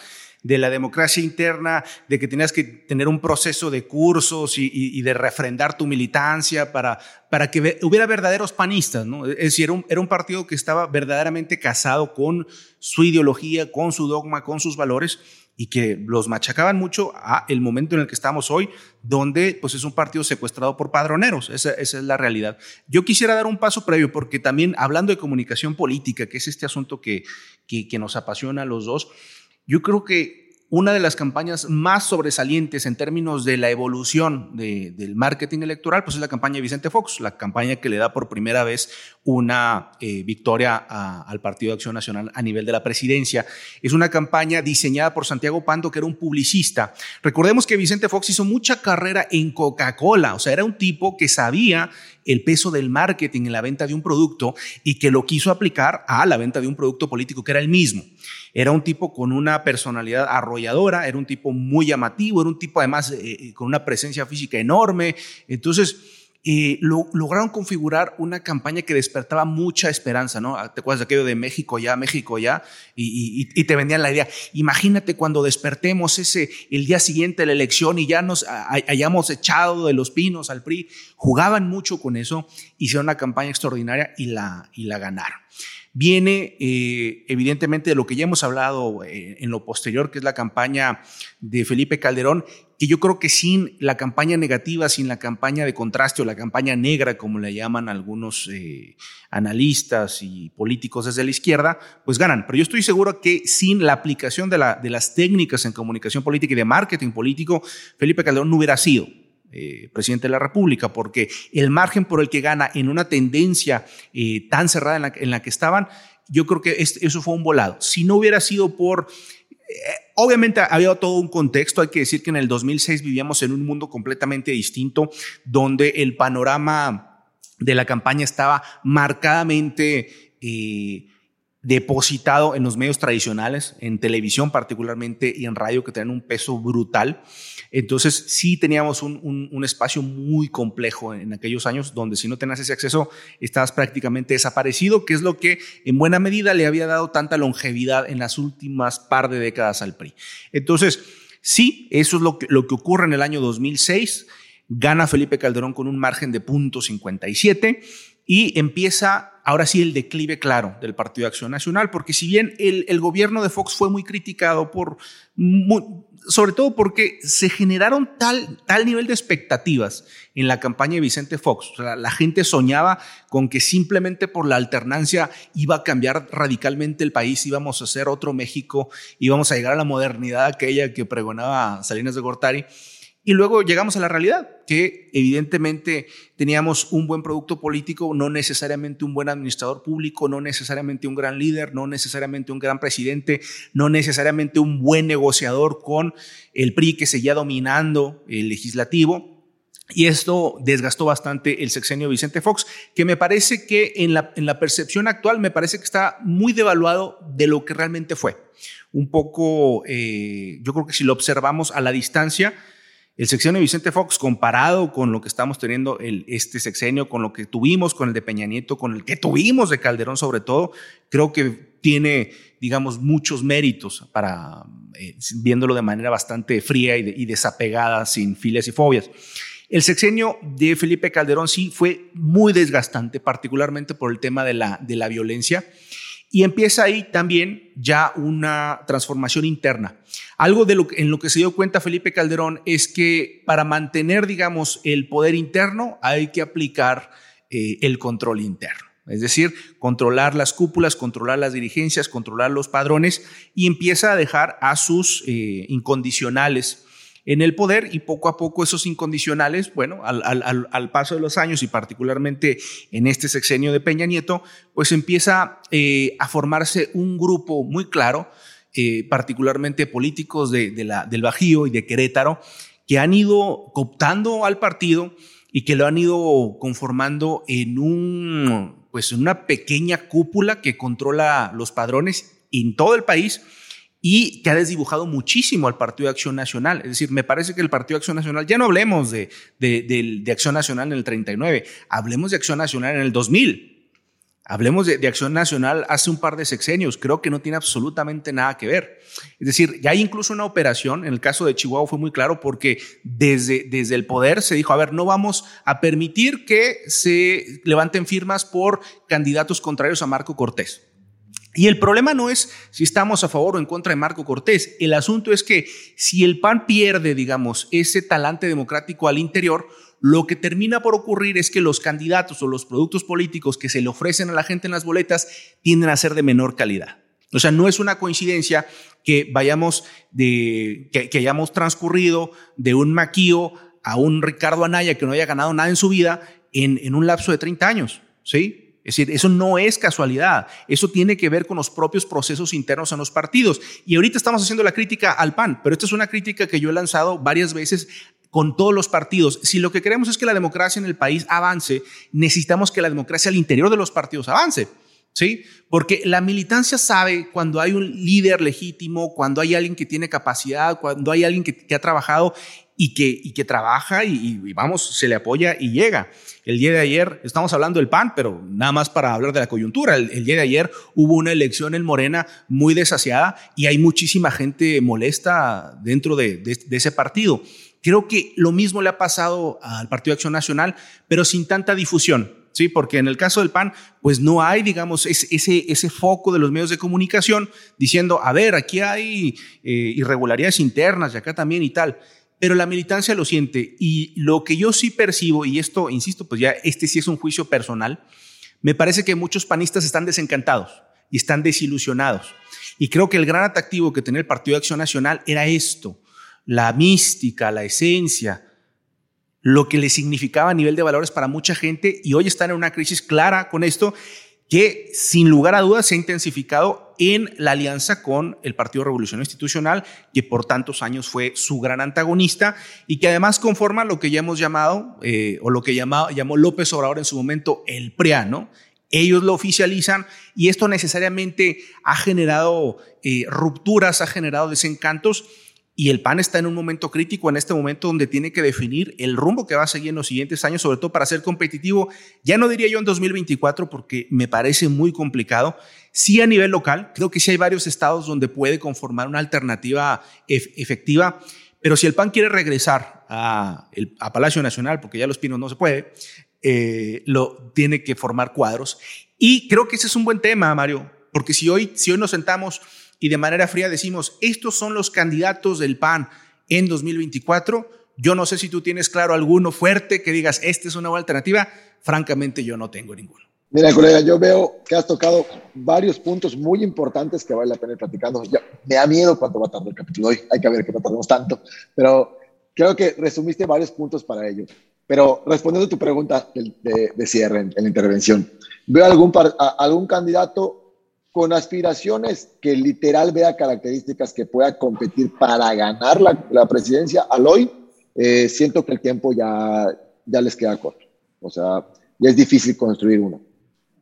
de la democracia interna, de que tenías que tener un proceso de cursos y, y, de refrendar tu militancia para, para que hubiera verdaderos panistas, ¿no? Es decir, era un, era un partido que estaba verdaderamente casado con su ideología, con su dogma, con sus valores y que los machacaban mucho a el momento en el que estamos hoy, donde pues es un partido secuestrado por padroneros. Esa, esa, es la realidad. Yo quisiera dar un paso previo, porque también hablando de comunicación política, que es este asunto que, que, que nos apasiona a los dos, yo creo que una de las campañas más sobresalientes en términos de la evolución del marketing electoral, pues es la campaña de Vicente Fox, la campaña que le da por primera vez una eh, victoria al Partido de Acción Nacional a nivel de la presidencia. Es una campaña diseñada por Santiago Pando, que era un publicista. Recordemos que Vicente Fox hizo mucha carrera en Coca-Cola, o sea, era un tipo que sabía el peso del marketing en la venta de un producto y que lo quiso aplicar a la venta de un producto político que era el mismo. Era un tipo con una personalidad arrolladora, era un tipo muy llamativo, era un tipo además eh, eh, con una presencia física enorme. Entonces, eh, lograron configurar una campaña que despertaba mucha esperanza, ¿no? ¿Te acuerdas de aquello de México ya, México ya? Y, te vendían la idea, imagínate cuando despertemos ese, el día siguiente de la elección y ya nos hayamos echado de los pinos al PRI. Jugaban mucho con eso, hicieron una campaña extraordinaria y la, y la ganaron viene eh, evidentemente de lo que ya hemos hablado eh, en lo posterior, que es la campaña de Felipe Calderón, que yo creo que sin la campaña negativa, sin la campaña de contraste o la campaña negra, como le llaman algunos eh, analistas y políticos desde la izquierda, pues ganan. Pero yo estoy seguro que sin la aplicación de, la, de las técnicas en comunicación política y de marketing político, Felipe Calderón no hubiera sido eh, presidente de la República, porque el margen por el que gana en una tendencia eh, tan cerrada en la, que estaban, yo creo que eso fue un volado. Si no hubiera sido por... Eh, obviamente había todo un contexto, hay que decir que en el 2006 vivíamos en un mundo completamente distinto, donde el panorama de la campaña estaba marcadamente depositado en los medios tradicionales, en televisión particularmente y en radio que tienen un peso brutal. Entonces sí teníamos un, un, espacio muy complejo en aquellos años donde si no tenías ese acceso estabas prácticamente desaparecido, que es lo que en buena medida le había dado tanta longevidad en las últimas par de décadas al PRI. Entonces sí, eso es lo que, lo que ocurre en el año 2006. Gana Felipe Calderón con un margen de .57 y empieza ahora sí el declive claro del Partido de Acción Nacional, porque si bien el, el gobierno de Fox fue muy criticado por, sobre todo porque se generaron tal, tal nivel de expectativas en la campaña de Vicente Fox. O sea, la gente soñaba con que simplemente por la alternancia iba a cambiar radicalmente el país, íbamos a ser otro México, íbamos a llegar a la modernidad aquella que pregonaba Salinas de Gortari. Y luego llegamos a la realidad, que evidentemente teníamos un buen producto político, no necesariamente un buen administrador público, no necesariamente un gran líder, no necesariamente un gran presidente, no necesariamente un buen negociador con el PRI que seguía dominando el legislativo. Y esto desgastó bastante el sexenio Vicente Fox, que me parece que en la, en la percepción actual me parece que está muy devaluado de lo que realmente fue. Un poco, eh, yo creo que si lo observamos a la distancia, el sexenio de Vicente Fox, comparado con lo que estamos teniendo este sexenio, con lo que tuvimos con el de Peña Nieto, con el que tuvimos de Calderón sobre todo, creo que tiene, digamos, muchos méritos para, eh, viéndolo de manera bastante fría y, y desapegada, sin filias y fobias. El sexenio de Felipe Calderón sí fue muy desgastante, particularmente por el tema de la, de la violencia. Y empieza ahí también ya una transformación interna. Algo en lo que se dio cuenta Felipe Calderón es que para mantener, digamos, el poder interno hay que aplicar eh, el control interno. Es decir, controlar las cúpulas, controlar las dirigencias, controlar los padrones y empieza a dejar a sus eh, incondicionales en el poder y poco a poco esos incondicionales, bueno, al, paso de los años y particularmente en este sexenio de Peña Nieto, pues empieza eh, a formarse un grupo muy claro, eh, particularmente políticos de, del Bajío y de Querétaro, que han ido cooptando al partido y que lo han ido conformando en un pues en una pequeña cúpula que controla los padrones en todo el país y que ha desdibujado muchísimo al Partido de Acción Nacional. Es decir, me parece que el Partido de Acción Nacional, ya no hablemos de, de, Acción Nacional en el 39, hablemos de Acción Nacional en el 2000. Hablemos de, Acción Nacional hace un par de sexenios, creo que no tiene absolutamente nada que ver. Es decir, ya hay incluso una operación, en el caso de Chihuahua fue muy claro porque desde, desde el poder se dijo, a ver, no vamos a permitir que se levanten firmas por candidatos contrarios a Marco Cortés. Y el problema no es si estamos a favor o en contra de Marco Cortés. El asunto es que si el PAN pierde, digamos, ese talante democrático al interior, lo que termina por ocurrir es que los candidatos o los productos políticos que se le ofrecen a la gente en las boletas tienden a ser de menor calidad. O sea, no es una coincidencia que vayamos de, que, hayamos transcurrido de un Maquío a un Ricardo Anaya que no haya ganado nada en su vida en, un lapso de 30 años. ¿Sí? Es decir, eso no es casualidad, eso tiene que ver con los propios procesos internos en los partidos. Y ahorita estamos haciendo la crítica al PAN, pero esta es una crítica que yo he lanzado varias veces con todos los partidos. Si lo que queremos es que la democracia en el país avance, necesitamos que la democracia al interior de los partidos avance. ¿Sí? Porque la militancia sabe cuando hay un líder legítimo, cuando hay alguien que tiene capacidad, cuando hay alguien que, ha trabajado y que, y que trabaja y, y, vamos, se le apoya y llega. El día de ayer, estamos hablando del PAN, pero nada más para hablar de la coyuntura. El, día de ayer hubo una elección en Morena muy desasiada y hay muchísima gente molesta dentro de, ese partido. Creo que lo mismo le ha pasado al Partido de Acción Nacional, pero sin tanta difusión. Sí, porque en el caso del PAN, pues no hay, digamos, ese, ese, foco de los medios de comunicación diciendo, a ver, aquí hay eh, irregularidades internas y acá también y tal pero la militancia lo siente. Y lo que yo sí percibo, y esto, insisto, pues ya este sí es un juicio personal, me parece que muchos panistas están desencantados y están desilusionados. Y creo que el gran atractivo que tenía el Partido de Acción Nacional era esto, la mística, la esencia, lo que le significaba a nivel de valores para mucha gente y hoy están en una crisis clara con esto que sin lugar a dudas se ha intensificado en la alianza con el Partido Revolución Institucional, que por tantos años fue su gran antagonista y que además conforma lo que ya hemos llamado, eh, o lo que llamó, López Obrador en su momento, el PRIA, ellos lo oficializan y esto necesariamente ha generado eh, rupturas, ha generado desencantos y el PAN está en un momento crítico en este momento donde tiene que definir el rumbo que va a seguir en los siguientes años, sobre todo para ser competitivo. Ya no diría yo en 2024 porque me parece muy complicado. Sí a nivel local, creo que sí hay varios estados donde puede conformar una alternativa efectiva, pero si el PAN quiere regresar a, Palacio Nacional, porque ya Los Pinos no se puede, eh, lo tiene que formar cuadros. Y creo que ese es un buen tema, Mario, porque si hoy, si hoy nos sentamos y de manera fría decimos, estos son los candidatos del PAN en 2024, yo no sé si tú tienes claro alguno fuerte que digas, esta es una buena alternativa. Francamente, yo no tengo ninguno. Mira, colega, yo veo que has tocado varios puntos muy importantes que vale la pena ir platicando. me da miedo cuánto va a tardar el capítulo hoy. Hay que ver que no tardemos tanto. Pero creo que resumiste varios puntos para ello. Pero respondiendo a tu pregunta de, cierre en, la intervención, veo algún, algún candidato con aspiraciones que literal vea características que pueda competir para ganar la, presidencia al hoy, eh, siento que el tiempo ya, ya les queda corto. O sea, ya es difícil construir uno,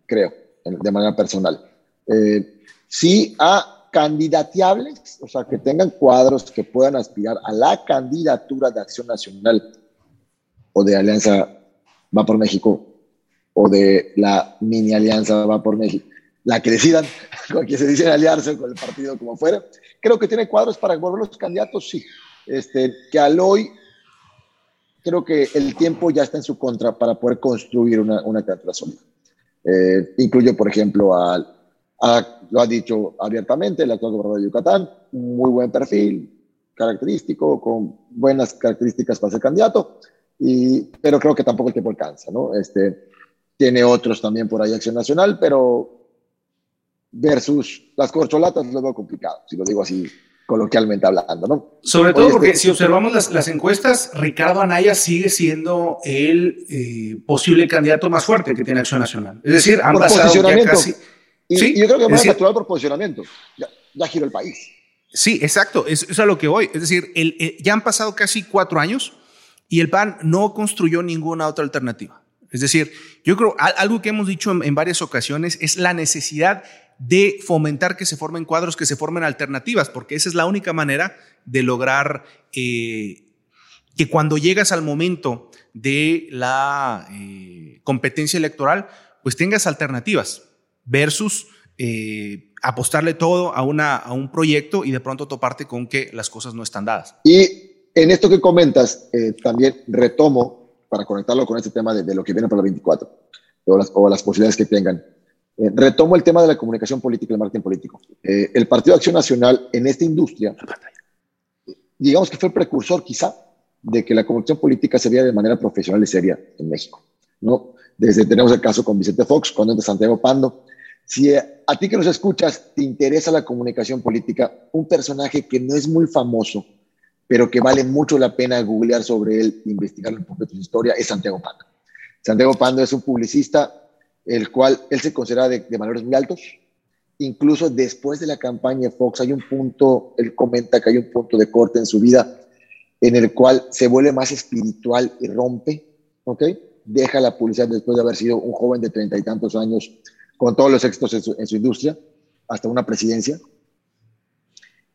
creo, de manera personal. Eh, sí a candidateables, o sea, que tengan cuadros que puedan aspirar a la candidatura de Acción Nacional o de Alianza Va por México o de la mini Alianza Va por México la que decidan, con quien se dicen aliarse con el partido como fuera. Creo que tiene cuadros para volver los candidatos, sí. Este, que al hoy creo que el tiempo ya está en su contra para poder construir una, una candidatura sólida. Eh, incluyo, por ejemplo, al, a, lo ha dicho abiertamente el actual gobernador de Yucatán, muy buen perfil, característico, con buenas características para ser candidato, y, pero creo que tampoco el tiempo alcanza, ¿no? Este, tiene otros también por ahí Acción Nacional, pero versus las corcholatas lo veo complicado, si lo digo así coloquialmente hablando, ¿no? Sobre todo porque si observamos las, encuestas, Ricardo Anaya sigue siendo el eh, posible candidato más fuerte que tiene Acción Nacional. Es decir, han pasado casi... Y, ¿Sí? yo creo que más natural por posicionamiento. Ya, ya giró el país. Sí, exacto. Es, es a lo que voy. Es decir, el, ya han pasado casi cuatro años y el PAN no construyó ninguna otra alternativa. Es decir, yo creo algo que hemos dicho en, en varias ocasiones es la necesidad de fomentar que se formen cuadros, que se formen alternativas, porque esa es la única manera de lograr eh, que cuando llegas al momento de la eh, competencia electoral, pues tengas alternativas versus eh, apostarle todo a, una, a un proyecto y de pronto toparte con que las cosas no están dadas. Y en esto que comentas, también retomo para conectarlo con este tema de, lo que viene para el 24 o las, o las posibilidades que tengan. Eh, retomo el tema de la comunicación política y el marketing político. Eh, el Partido de Acción Nacional en esta industria, digamos que fue el precursor quizá de que la comunicación política se vea de manera profesional y seria en México. ¿no? Desde tenemos el caso con Vicente Fox, con de Santiago Pando. Si a, a ti que nos escuchas te interesa la comunicación política, un personaje que no es muy famoso, pero que vale mucho la pena googlear sobre él, investigar un poco de su historia, es Santiago Pando. Santiago Pando es un publicista el cual él se considera de, valores muy altos. Incluso después de la campaña de Fox hay un punto, él comenta que hay un punto de corte en su vida en el cual se vuelve más espiritual y rompe, ¿ok? Deja la publicidad después de haber sido un joven de treinta y tantos años con todos los éxitos en su, industria, hasta una presidencia.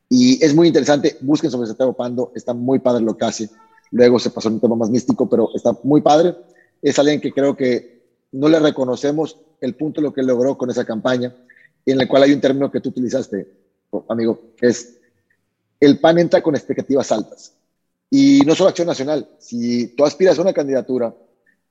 Y es muy interesante, busquen sobre Santiago Pando, está muy padre lo que hace. Luego se pasó a un tema más místico, pero está muy padre. Es alguien que creo que no le reconocemos el punto de lo que logró con esa campaña, en el cual hay un término que tú utilizaste, amigo, es el PAN entra con expectativas altas. Y no solo Acción Nacional, si tú aspiras a una candidatura,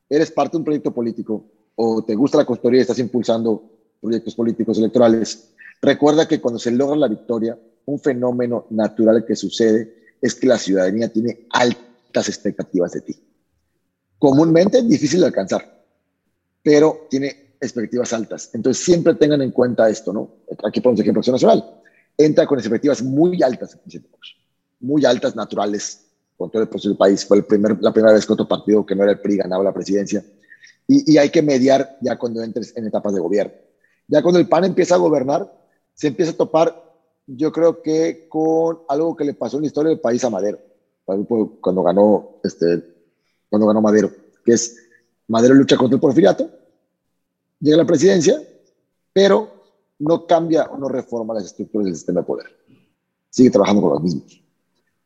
eres parte de un proyecto político o te gusta la consultoría y estás impulsando proyectos políticos electorales, recuerda que cuando se logra la victoria, un fenómeno natural que sucede es que la ciudadanía tiene altas expectativas de ti. Comúnmente es difícil de alcanzar, pero tiene expectativas altas. Entonces, siempre tengan en cuenta esto, ¿no? Aquí ponemos ejemplo Acción Nacional. Entra con expectativas muy altas, muy altas, naturales, con todo el proceso del país. Fue el primer, la primera vez que otro partido que no era el PRI ganaba la presidencia. Y, y hay que mediar ya cuando entres en etapas de gobierno. Ya cuando el PAN empieza a gobernar, se empieza a topar, yo creo que con algo que le pasó en la historia del país a Madero, cuando ganó, este, cuando ganó Madero, que es Madero lucha contra el porfiriato llega a la presidencia, pero no cambia o no reforma las estructuras del sistema de poder. Sigue trabajando con los mismos.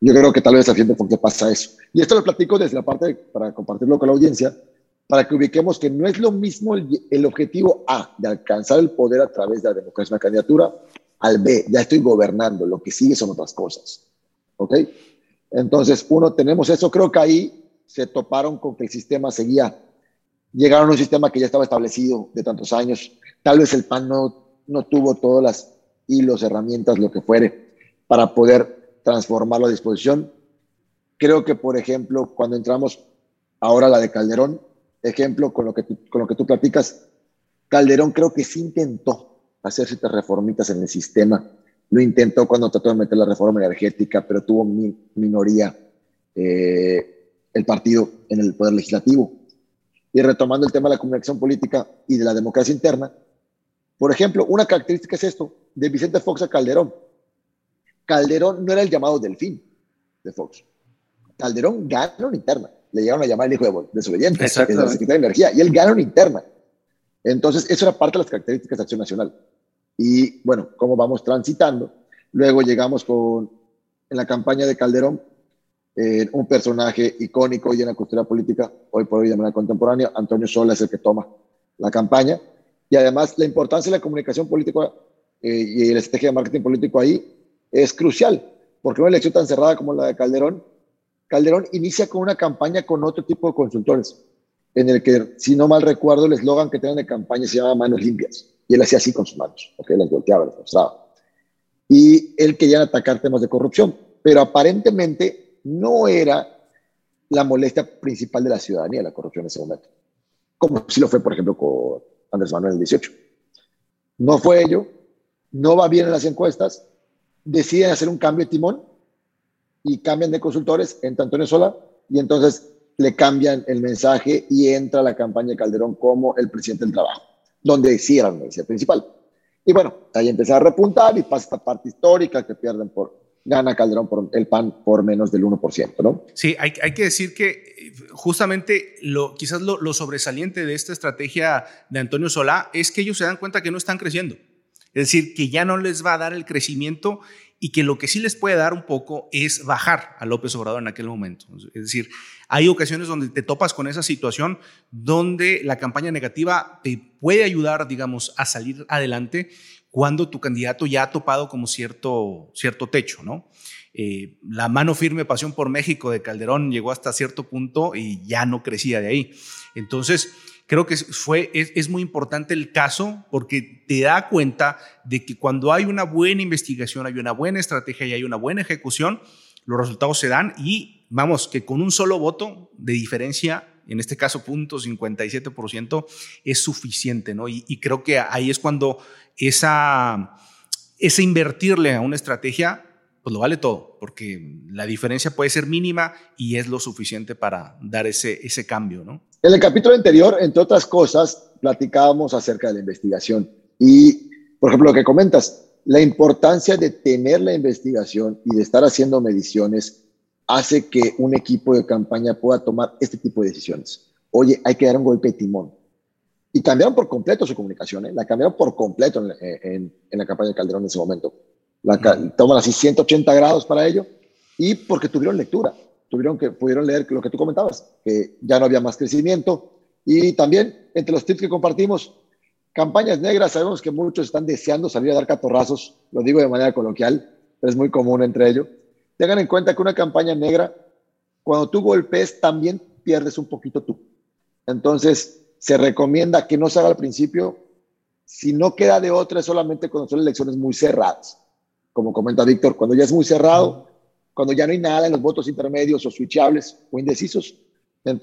Yo creo que tal vez a por qué pasa eso. Y esto lo platico desde la parte para compartirlo con la audiencia, para que ubiquemos que no es lo mismo el, objetivo A de alcanzar el poder a través de la democracia de una candidatura al B, ya estoy gobernando, lo que sigue son otras cosas. ¿Ok? Entonces, uno, tenemos eso, creo que ahí se toparon con que el sistema seguía, llegaron a un sistema que ya estaba establecido de tantos años, tal vez el PAN no, no tuvo todas las hilos, herramientas, lo que fuere, para poder transformarlo a disposición. Creo que, por ejemplo, cuando entramos ahora a la de Calderón, ejemplo, con lo que tú, con lo que tú platicas, Calderón creo que sí intentó hacer ciertas reformitas en el sistema. Lo intentó cuando trató de meter la reforma energética, pero tuvo minoría eh, el partido en el poder legislativo. Y retomando el tema de la comunicación política y de la democracia interna, por ejemplo, una característica es esto, de Vicente Fox a Calderón. Calderón no era el llamado delfín de Fox. Calderón ganó una interna le llegaron a llamar el hijo de desobediente, el secretario de Energía, y él gana una interna. Entonces, eso era parte de las características de Acción Nacional. Y bueno, cómo vamos transitando. Luego llegamos con, en la campaña de Calderón, eh, un personaje icónico y en la cultura política, hoy por hoy de manera contemporánea, Antonio Sola es el que toma la campaña. Y además, la importancia de la comunicación política eh, y la estrategia de marketing político ahí es crucial, porque una elección tan cerrada como la de Calderón Calderón inicia con una campaña con otro tipo de consultores, en el que, si no mal recuerdo, el eslogan que tenían de campaña se llamaba Manos Limpias. Y él hacía así con sus manos, porque las volteaba, las mostraba. Y él quería atacar temas de corrupción, pero aparentemente no era la molestia principal de la ciudadanía la corrupción en ese momento, como si lo fue, por ejemplo, con Andrés Manuel en el 18. No fue ello, no va bien en las encuestas, deciden hacer un cambio de timón y cambian de consultores, entra Antonio Sola y entonces le cambian el mensaje y entra la campaña de Calderón como el presidente del trabajo, donde sí era la principal. Y bueno, ahí empieza a repuntar y pasa esta parte histórica que pierden por, gana Calderón por el PAN por menos del 1%, ¿no? Sí, hay, hay que decir que eh, justamente lo, quizás lo, lo sobresaliente de esta estrategia de Antonio Solá es que ellos se dan cuenta que no están creciendo. Es decir, que ya no les va a dar el crecimiento y que lo que sí les puede dar un poco es bajar a López Obrador en aquel momento. Es decir, hay ocasiones donde te topas con esa situación donde la campaña negativa te puede ayudar, digamos, a salir adelante cuando tu candidato ya ha topado como cierto, cierto techo, ¿no? Eh, la mano firme pasión por México de Calderón llegó hasta cierto punto y ya no crecía de ahí. Entonces, creo que fue, es, muy importante el caso porque te da cuenta de que cuando hay una buena investigación, hay una buena estrategia y hay una buena ejecución, los resultados se dan y vamos, que con un solo voto de diferencia, en este caso punto 57%, es suficiente, ¿no? Y, y creo que ahí es cuando esa, ese invertirle a una estrategia pues lo vale todo, porque la diferencia puede ser mínima y es lo suficiente para dar ese, ese cambio, ¿no? En el capítulo anterior, entre otras cosas, platicábamos acerca de la investigación y, por ejemplo, lo que comentas, la importancia de tener la investigación y de estar haciendo mediciones hace que un equipo de campaña pueda tomar este tipo de decisiones. Oye, hay que dar un golpe de timón. Y cambiaron por completo su comunicación, ¿eh? la cambiaron por completo en, en la campaña de Calderón en ese momento la, toman así 180 grados para ello y porque tuvieron lectura, tuvieron que, pudieron leer lo que tú comentabas, que ya no había más crecimiento y también entre los tips que compartimos, campañas negras, sabemos que muchos están deseando salir a dar catorrazos, lo digo de manera coloquial, pero es muy común entre ellos. Tengan en cuenta que una campaña negra, cuando tú golpes, también pierdes un poquito tú. Entonces, se recomienda que no se haga al principio, si no queda de otra, solamente cuando son elecciones muy cerradas. Como comenta Víctor, cuando ya es muy cerrado, cuando ya no hay nada en los votos intermedios o switchables o indecisos,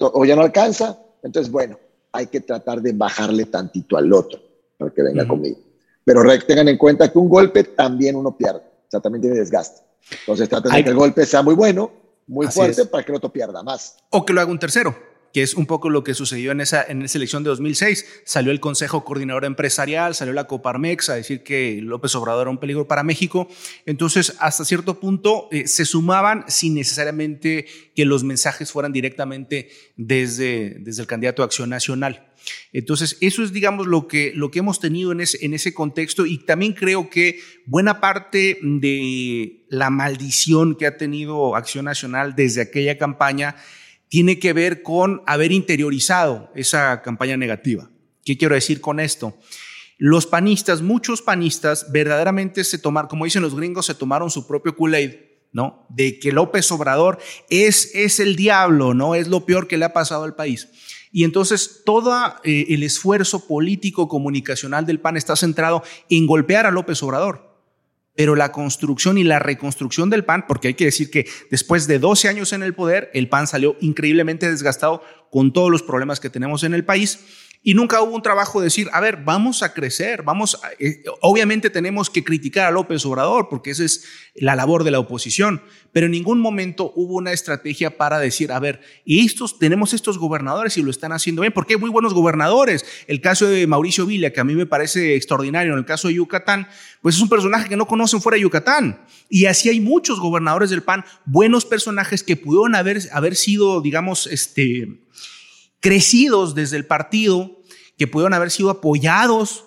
o ya no alcanza, entonces, bueno, hay que tratar de bajarle tantito al otro para que venga conmigo. Pero tengan en cuenta que un golpe también uno pierde, o sea, también tiene desgaste. Entonces, traten de que el golpe sea muy bueno, muy fuerte, para que el otro pierda más. O que lo haga un tercero que es un poco lo que sucedió en esa, en elección de 2006. Salió el Consejo Coordinador Empresarial, salió la Coparmex a decir que López Obrador era un peligro para México. Entonces, hasta cierto punto eh, se sumaban sin necesariamente que los mensajes fueran directamente desde, desde el candidato a Acción Nacional. Entonces, eso es, digamos, lo que, lo que hemos tenido en en ese contexto y también creo que buena parte de la maldición que ha tenido Acción Nacional desde aquella campaña tiene que ver con haber interiorizado esa campaña negativa. ¿Qué quiero decir con esto? Los panistas, muchos panistas, verdaderamente se tomaron, como dicen los gringos, se tomaron su propio Kool-Aid, ¿no? De que López Obrador es, es el diablo, ¿no? Es lo peor que le ha pasado al país. Y entonces todo eh, el esfuerzo político comunicacional del PAN está centrado en golpear a López Obrador. Pero la construcción y la reconstrucción del PAN, porque hay que decir que después de 12 años en el poder, el PAN salió increíblemente desgastado con todos los problemas que tenemos en el país y nunca hubo un trabajo de decir, a ver, vamos a crecer, vamos, eh, obviamente tenemos que criticar a López Obrador, porque esa es la labor de la oposición, pero en ningún momento hubo una estrategia para decir, a ver, y estos, tenemos estos gobernadores y lo están haciendo bien, porque hay muy buenos gobernadores. El caso de Mauricio Villa, que a mí me parece extraordinario, en el caso de Yucatán, pues es un personaje que no conocen fuera de Yucatán. Y así hay muchos gobernadores del PAN, buenos personajes que pudieron haber, haber sido, digamos, este, crecidos desde el partido, que pudieron haber sido apoyados,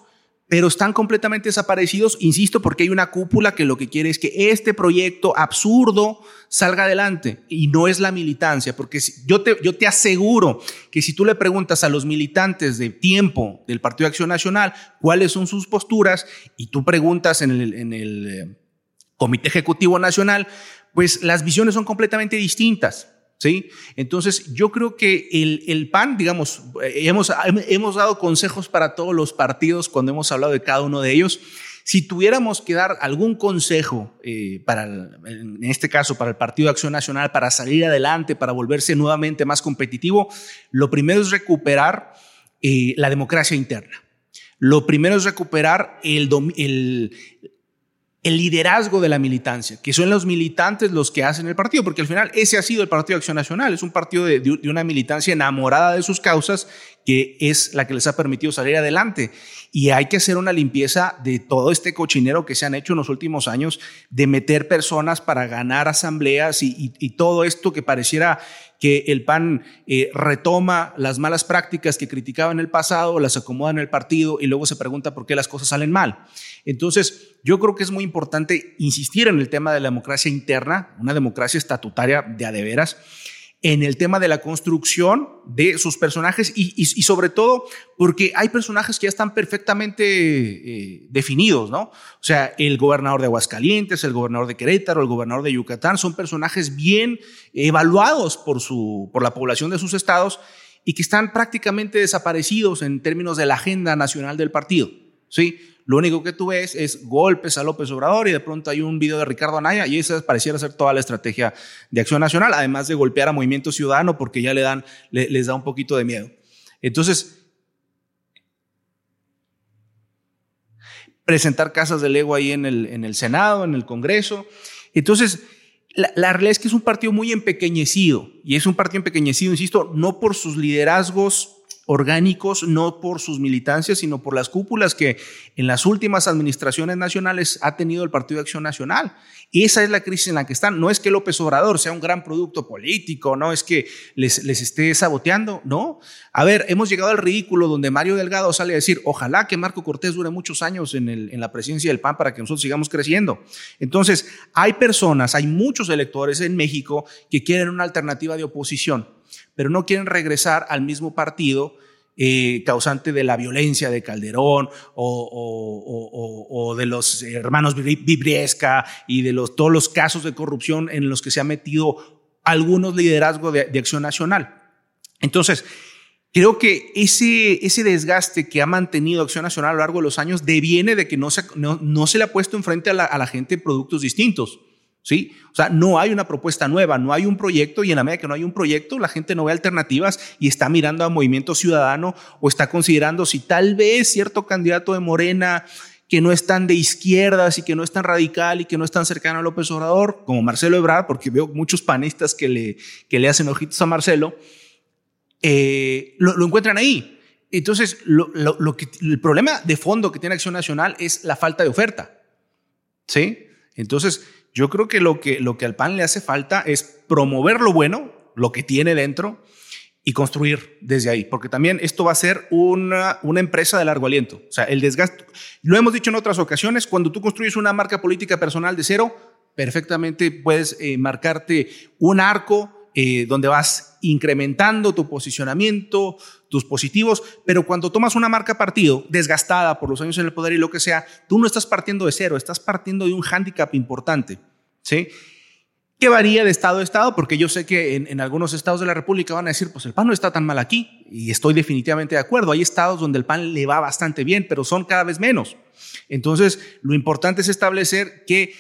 pero están completamente desaparecidos, insisto, porque hay una cúpula que lo que quiere es que este proyecto absurdo salga adelante y no es la militancia, porque yo te, yo te aseguro que si tú le preguntas a los militantes de tiempo del Partido de Acción Nacional cuáles son sus posturas y tú preguntas en el, en el eh, Comité Ejecutivo Nacional, pues las visiones son completamente distintas. ¿Sí? Entonces, yo creo que el, PAN, digamos, eh, hemos, hemos dado consejos para todos los partidos cuando hemos hablado de cada uno de ellos. Si tuviéramos que dar algún consejo eh, para, en este caso, para el Partido de Acción Nacional, para salir adelante, para volverse nuevamente más competitivo, lo primero es recuperar eh, la democracia interna. Lo primero es recuperar el, el, el liderazgo de la militancia, que son los militantes los que hacen el partido, porque al final ese ha sido el Partido de Acción Nacional, es un partido de, una militancia enamorada de sus causas, que es la que les ha permitido salir adelante. Y hay que hacer una limpieza de todo este cochinero que se han hecho en los últimos años, de meter personas para ganar asambleas y todo esto que pareciera que el PAN eh, retoma las malas prácticas que criticaba en el pasado, las acomoda en el partido y luego se pregunta por qué las cosas salen mal. Entonces, yo creo que es muy importante insistir en el tema de la democracia interna, una democracia estatutaria de a de veras, en el tema de la construcción de sus personajes y, sobre todo porque hay personajes que ya están perfectamente eh, definidos, ¿no? O sea, el gobernador de Aguascalientes, el gobernador de Querétaro, el gobernador de Yucatán, son personajes bien evaluados por, su, por la población de sus estados y que están prácticamente desaparecidos en términos de la agenda nacional del partido, ¿sí? Lo único que tú ves es golpes a López Obrador y de pronto hay un video de Ricardo Anaya y esa pareciera ser toda la estrategia de acción nacional, además de golpear a Movimiento Ciudadano porque ya le dan, le, les da un poquito de miedo. Entonces, presentar casas de Lego ahí en el, en el Senado, en el Congreso. Entonces, la, la, realidad es que es un partido muy empequeñecido y es un partido empequeñecido, insisto, no por sus liderazgos orgánicos, no por sus militancias, sino por las cúpulas que en las últimas administraciones nacionales ha tenido el Partido de Acción Nacional. Esa es la crisis en la que están. No es que López Obrador sea un gran producto político, no es que les, les esté saboteando, no. A ver, hemos llegado al ridículo donde Mario Delgado sale a decir, ojalá que Marco Cortés dure muchos años en, en la presidencia del PAN para que nosotros sigamos creciendo. Entonces, hay personas, hay muchos electores en México que quieren una alternativa de oposición pero no quieren regresar al mismo partido eh, causante de la violencia de Calderón o, de los hermanos Vibriesca y de los, todos los casos de corrupción en los que se ha metido algunos liderazgos de, Acción Nacional. Entonces, Creo que ese, ese desgaste que ha mantenido Acción Nacional a lo largo de los años deviene de que no se, no se le ha puesto enfrente a la, a la gente productos distintos. ¿Sí? O sea, no hay una propuesta nueva, no hay un proyecto y en la medida que no hay un proyecto, la gente no ve alternativas y está mirando a Movimiento Ciudadano o está considerando si tal vez cierto candidato de Morena que no es tan de izquierdas y que no es tan radical y que no es tan cercano a López Obrador, como Marcelo Ebrard, porque veo muchos panistas que le, que le hacen ojitos a Marcelo, eh, lo, encuentran ahí. Entonces, lo, que, el problema de fondo que tiene Acción Nacional es la falta de oferta. ¿Sí? Entonces, yo creo que lo que, lo que al PAN le hace falta es promover lo bueno, lo que tiene dentro, y construir desde ahí, porque también esto va a ser una, una empresa de largo aliento. O sea, el desgaste, lo hemos dicho en otras ocasiones, cuando tú construyes una marca política personal de cero, perfectamente puedes eh, marcarte un arco eh, donde vas incrementando tu posicionamiento, tus positivos, pero cuando tomas una marca partido desgastada por los años en el poder y lo que sea, tú no estás partiendo de cero, estás partiendo de un hándicap importante, ¿sí? Que varía de estado a estado, porque yo sé que en, algunos estados de la República van a decir, pues el PAN no está tan mal aquí, y estoy definitivamente de acuerdo. Hay estados donde el PAN le va bastante bien, pero son cada vez menos. Entonces, lo importante es establecer que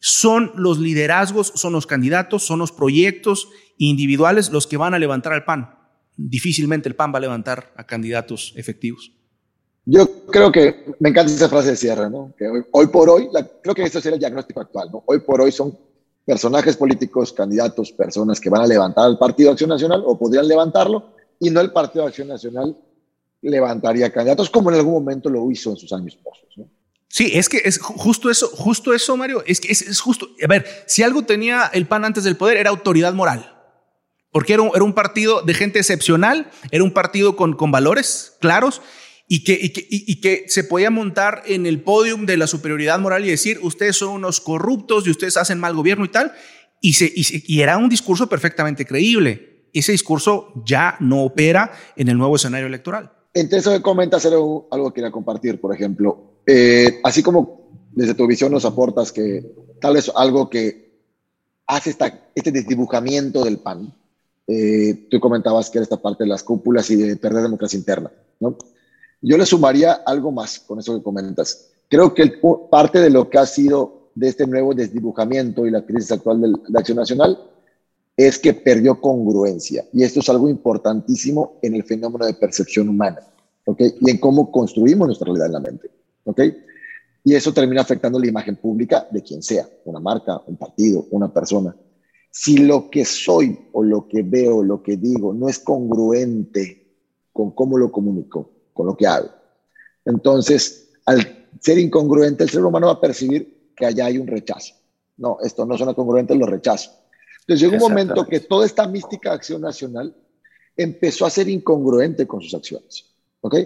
son los liderazgos, son los candidatos, son los proyectos individuales los que van a levantar al PAN. Difícilmente el PAN va a levantar a candidatos efectivos. Yo creo que me encanta esa frase de cierre, ¿no? Que hoy, por hoy, creo que esto sería el diagnóstico actual, ¿no? Hoy por hoy son personajes políticos, candidatos, personas que van a levantar al Partido Acción Nacional o podrían levantarlo y no el Partido Acción Nacional levantaría candidatos como en algún momento lo hizo en sus años pozos, ¿no? Sí, es que es justo eso, justo eso, Mario. Es que es, justo. A ver, si algo tenía el PAN antes del poder era autoridad moral. Porque era un, era partido de gente excepcional, era un partido con, con valores claros y que, y que, y, que, se podía montar en el podium de la superioridad moral y decir, ustedes son unos corruptos y ustedes hacen mal gobierno y tal. Y, se, y, era un discurso perfectamente creíble. Ese discurso ya no opera en el nuevo escenario electoral. Entre eso que comentas, algo, algo que quería compartir, por ejemplo. Eh, así como desde tu visión nos aportas que tal vez algo que hace esta, este desdibujamiento del PAN, eh, tú comentabas que era esta parte de las cúpulas y de perder democracia interna, ¿no? Yo le sumaría algo más con eso que comentas. Creo que parte de lo que ha sido de este nuevo desdibujamiento y la crisis actual de, de Acción Nacional es que perdió congruencia. Y esto es algo importantísimo en el fenómeno de percepción humana, ¿ok? Y en cómo construimos nuestra realidad en la mente. ¿Ok? Y eso termina afectando la imagen pública de quien sea, una marca, un partido, una persona. Si lo que soy o lo que veo, lo que digo, no es congruente con cómo lo comunico, con lo que hago, entonces al ser incongruente, el ser humano va a percibir que allá hay un rechazo. No, esto no suena congruente, lo rechazo. Entonces llegó un momento que toda esta mística acción nacional empezó a ser incongruente con sus acciones. ¿Ok?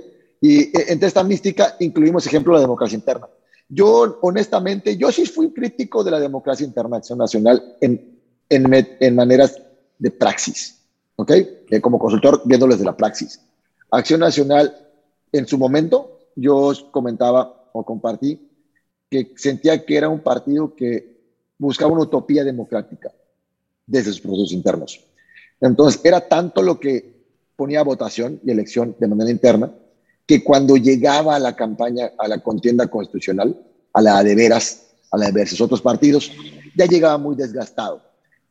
Y eh, entre esta mística incluimos ejemplo la democracia interna. Yo, honestamente, yo sí fui crítico de la democracia interna de Acción Nacional en, en, en maneras de praxis, ¿ok? Eh, como consultor, viéndoles de la praxis. Acción Nacional, en su momento, yo comentaba o compartí que sentía que era un partido que buscaba una utopía democrática desde sus procesos internos. Entonces, era tanto lo que ponía votación y elección de manera interna, que cuando llegaba a la campaña, a la contienda constitucional, a la de veras, a la de versus otros partidos, ya llegaba muy desgastado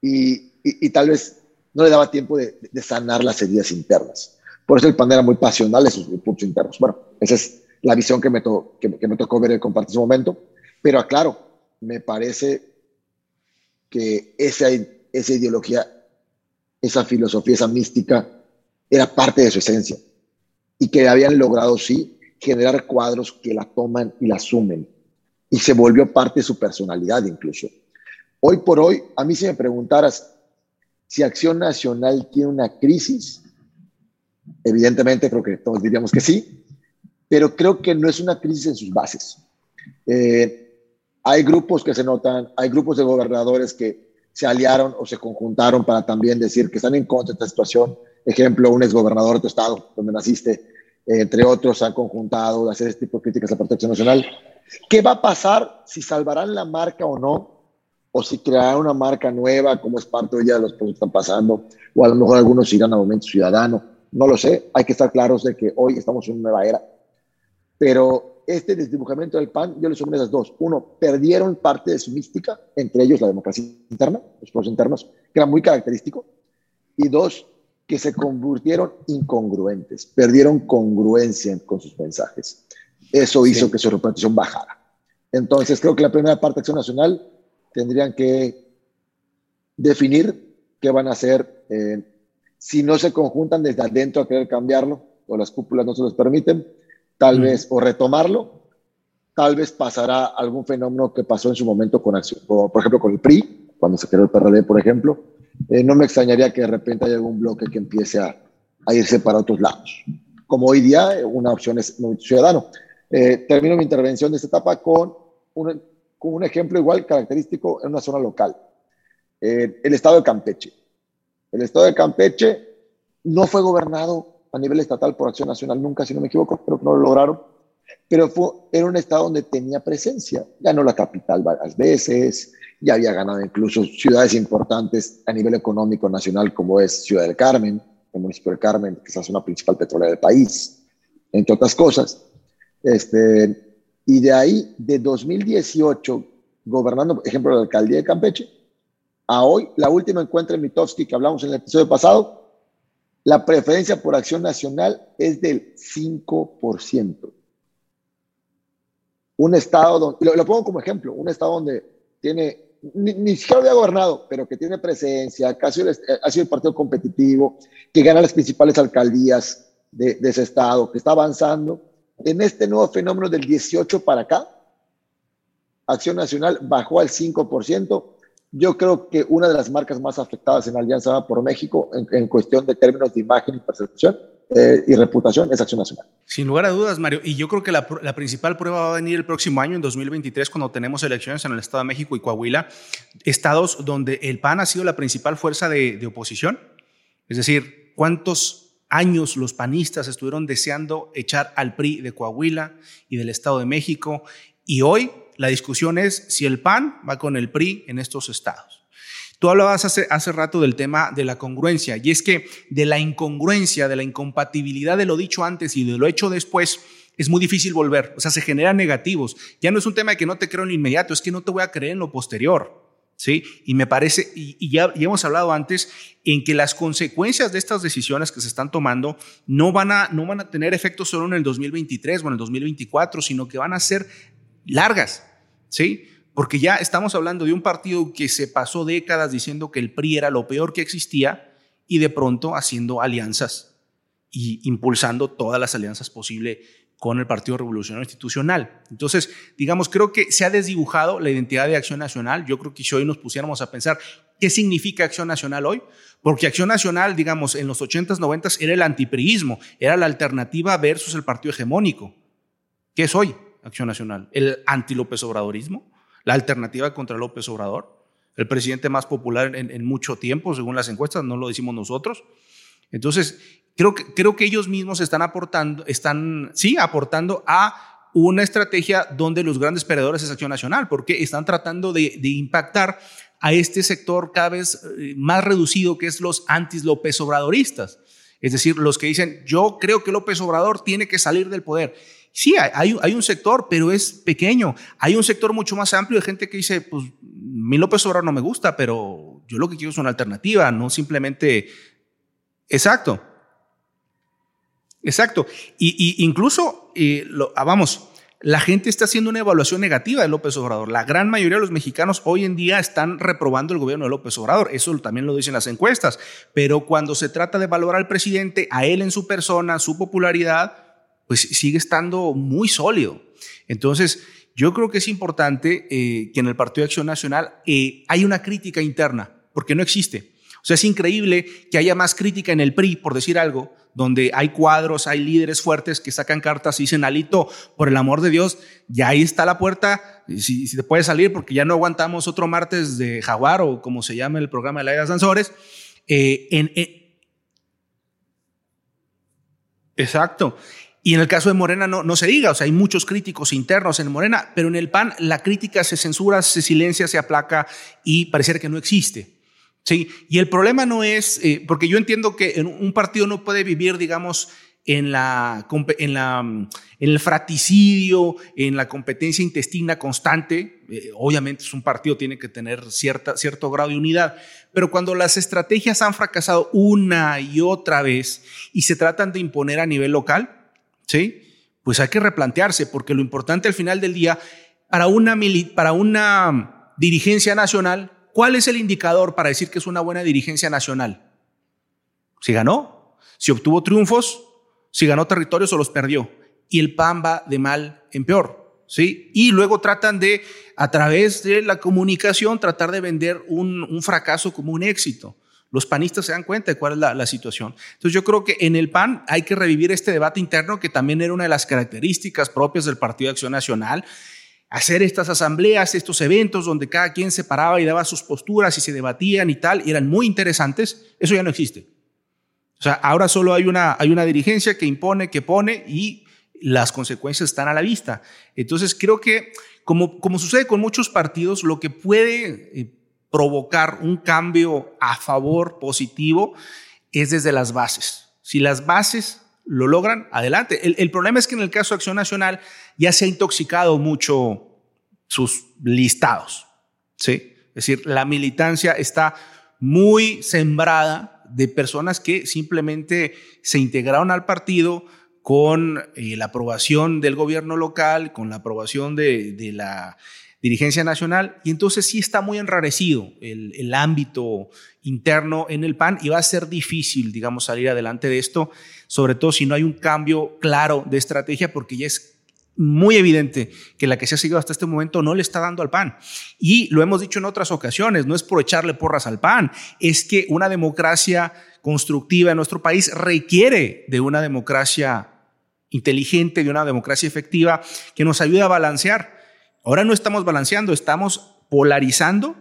y, tal vez no le daba tiempo de, de, sanar las heridas internas. Por eso el PAN era muy pasional en sus puntos internos. Bueno, esa es la visión que me, tocó ver y compartir en su momento. Pero aclaro, me parece que esa ideología, esa filosofía, esa mística, era parte de su esencia y que habían logrado, sí, generar cuadros que la toman y la asumen. Y se volvió parte de su personalidad incluso. Hoy por hoy, a mí si me preguntaras si Acción Nacional tiene una crisis, evidentemente creo que todos diríamos que sí, pero creo que no es una crisis en sus bases. Eh, hay grupos que se notan, hay grupos de gobernadores que se aliaron o se conjuntaron para también decir que están en contra de esta situación. Ejemplo, un exgobernador de tu estado, donde naciste, entre otros, han conjuntado de hacer este tipo de críticas a la protección nacional. ¿Qué va a pasar si salvarán la marca o no? O si crearán una marca nueva, como es parte de, de los que están pasando, o a lo mejor algunos irán a Movimiento Ciudadano. No lo sé, hay que estar claros de que hoy estamos en una nueva era. Pero este desdibujamiento del PAN, yo le sumo esas dos. Uno, perdieron parte de su mística, entre ellos la democracia interna, los procesos internos, que era muy característico. Y dos, que se convirtieron incongruentes, perdieron congruencia con sus mensajes. Eso hizo que su representación bajara. Entonces, creo que la primera parte de Acción Nacional tendrían que definir qué van a hacer, eh, si no se conjuntan desde adentro a querer cambiarlo, o las cúpulas no se los permiten, tal vez, o retomarlo, tal vez pasará algún fenómeno que pasó en su momento con acción, por ejemplo, con el PRI, cuando se creó el PRD, por ejemplo. Eh, no me extrañaría que de repente haya algún bloque que empiece a, irse para otros lados. Como hoy día, eh, una opción es Movimiento Ciudadano. Eh, termino mi intervención de esta etapa con un, con un ejemplo igual característico en una zona local. el estado de Campeche. El estado de Campeche no fue gobernado a nivel estatal por Acción Nacional nunca, si no me equivoco, pero no lo lograron. Pero fue, era un estado donde tenía presencia. Ganó la capital varias veces, ya había ganado incluso ciudades importantes a nivel económico nacional, como es Ciudad del Carmen, el municipio del Carmen, que es la principal petrolera del país, entre otras cosas. Este, y de ahí, de 2018, gobernando, por ejemplo, la alcaldía de Campeche, a hoy, la última encuentro en Mitofsky que hablamos en el episodio pasado, la preferencia por acción nacional es del 5%. Un estado, donde, lo pongo como ejemplo, un estado donde tiene, ni, siquiera había gobernado, pero que tiene presencia, que ha sido, el partido competitivo, que gana las principales alcaldías de, ese estado, que está avanzando. En este nuevo fenómeno del 18 para acá, Acción Nacional bajó al 5%, yo creo que una de las marcas más afectadas en Alianza por México en, cuestión de términos de imagen y percepción eh, y reputación es Acción Nacional. Sin lugar a dudas, Mario. Y yo creo que la, principal prueba va a venir el próximo año, en 2023, cuando tenemos elecciones en el Estado de México y Coahuila, estados donde el PAN ha sido la principal fuerza de, de oposición. Es decir, ¿cuántos años los panistas estuvieron deseando echar al PRI de Coahuila y del Estado de México? Y hoy la discusión es si el PAN va con el PRI en estos estados. Tú hablabas hace, hace rato del tema de la congruencia, y es que de la incongruencia, de la incompatibilidad de lo dicho antes y de lo hecho después, es muy difícil volver. O sea, se generan negativos. Ya no es un tema de que no te creo en lo inmediato, es que no te voy a creer en lo posterior. ¿Sí? Y me parece, y, ya, ya, hemos hablado antes, en que las consecuencias de estas decisiones que se están tomando no van a, no van a tener efecto solo en el 2023 o en el 2024, sino que van a ser largas. ¿sí? Porque ya estamos hablando de un partido que se pasó décadas diciendo que el PRI era lo peor que existía y de pronto haciendo alianzas y impulsando todas las alianzas posibles con el Partido Revolucionario Institucional. Entonces, digamos, creo que se ha desdibujado la identidad de Acción Nacional. Yo creo que si hoy nos pusiéramos a pensar qué significa Acción Nacional hoy, porque Acción Nacional, digamos, en los 80s, 90s era el antipriismo, era la alternativa versus el partido hegemónico. ¿Qué es hoy? Acción Nacional, el anti-López Obradorismo, la alternativa contra López Obrador, el presidente más popular en, mucho tiempo, según las encuestas, no lo decimos nosotros. Entonces, creo que, creo que ellos mismos están aportando, están, sí, aportando a una estrategia donde los grandes perdedores es Acción Nacional, porque están tratando de, impactar a este sector cada vez eh, más reducido, que es los anti-López Obradoristas. Es decir, los que dicen, yo creo que López Obrador tiene que salir del poder. Sí, hay, un sector, pero es pequeño. Hay un sector mucho más amplio de gente que dice, pues, mi López Obrador no me gusta, pero yo lo que quiero es una alternativa, no simplemente... Exacto. Exacto. Y, incluso, eh, ah, vamos, la gente está haciendo una evaluación negativa de López Obrador. La gran mayoría de los mexicanos hoy en día están reprobando el gobierno de López Obrador. Eso también lo dicen las encuestas. Pero cuando se trata de valorar al presidente, a él en su persona, su popularidad, pues sigue estando muy sólido. Entonces, yo creo que es importante eh, que en el Partido de Acción Nacional eh, hay una crítica interna, porque no existe. O sea, es increíble que haya más crítica en el PRI, por decir algo, donde hay cuadros, hay líderes fuertes que sacan cartas y dicen, Alito, por el amor de Dios, ya ahí está la puerta, si, si te puedes salir, porque ya no aguantamos otro martes de Jaguar o como se llama el programa de la Era Sansores. Eh, en, exacto. Y en el caso de Morena no, no se diga, o sea, hay muchos críticos internos en Morena, pero en el PAN la crítica se censura, se silencia, se aplaca y pareciera que no existe. ¿sí? Y el problema no es, eh, porque yo entiendo que un partido no puede vivir, digamos, en, la, en, la, en el fraticidio, en la competencia intestina constante. Eh, obviamente es un partido, tiene que tener cierta, cierto grado de unidad, pero cuando las estrategias han fracasado una y otra vez y se tratan de imponer a nivel local, ¿sí? Pues hay que replantearse, porque lo importante al final del día, para una, para una dirigencia nacional, ¿cuál es el indicador para decir que es una buena dirigencia nacional? Si ganó, si obtuvo triunfos, si ganó territorios o los perdió. Y el PAN va de mal en peor. ¿sí? Y luego tratan de, a través de la comunicación, tratar de vender un, un fracaso como un éxito. Los panistas se dan cuenta de cuál es la, situación. Entonces yo creo que en el PAN hay que revivir este debate interno que también era una de las características propias del Partido de Acción Nacional. Hacer estas asambleas, estos eventos donde cada quien se paraba y daba sus posturas y se debatían y tal, y eran muy interesantes, eso ya no existe. O sea, ahora solo hay una, hay una dirigencia que impone, que pone y las consecuencias están a la vista. Entonces creo que, como, como sucede con muchos partidos, lo que puede... Provocar un cambio a favor positivo es desde las bases. Si las bases lo logran, adelante. El, problema es que en el caso de Acción Nacional ya se ha intoxicado mucho sus listados. ¿sí? Es decir, la militancia está muy sembrada de personas que simplemente se integraron al partido con eh, la aprobación del gobierno local, con la aprobación de la dirigencia nacional, y entonces sí está muy enrarecido el, el, ámbito interno en el PAN y va a ser difícil, digamos, salir adelante de esto, sobre todo si no hay un cambio claro de estrategia, porque ya es muy evidente que la que se ha seguido hasta este momento no le está dando al PAN. Y lo hemos dicho en otras ocasiones, no es por echarle porras al PAN, es que una democracia constructiva en nuestro país requiere de una democracia inteligente, de una democracia efectiva que nos ayude a balancear Ahora no estamos balanceando, estamos polarizando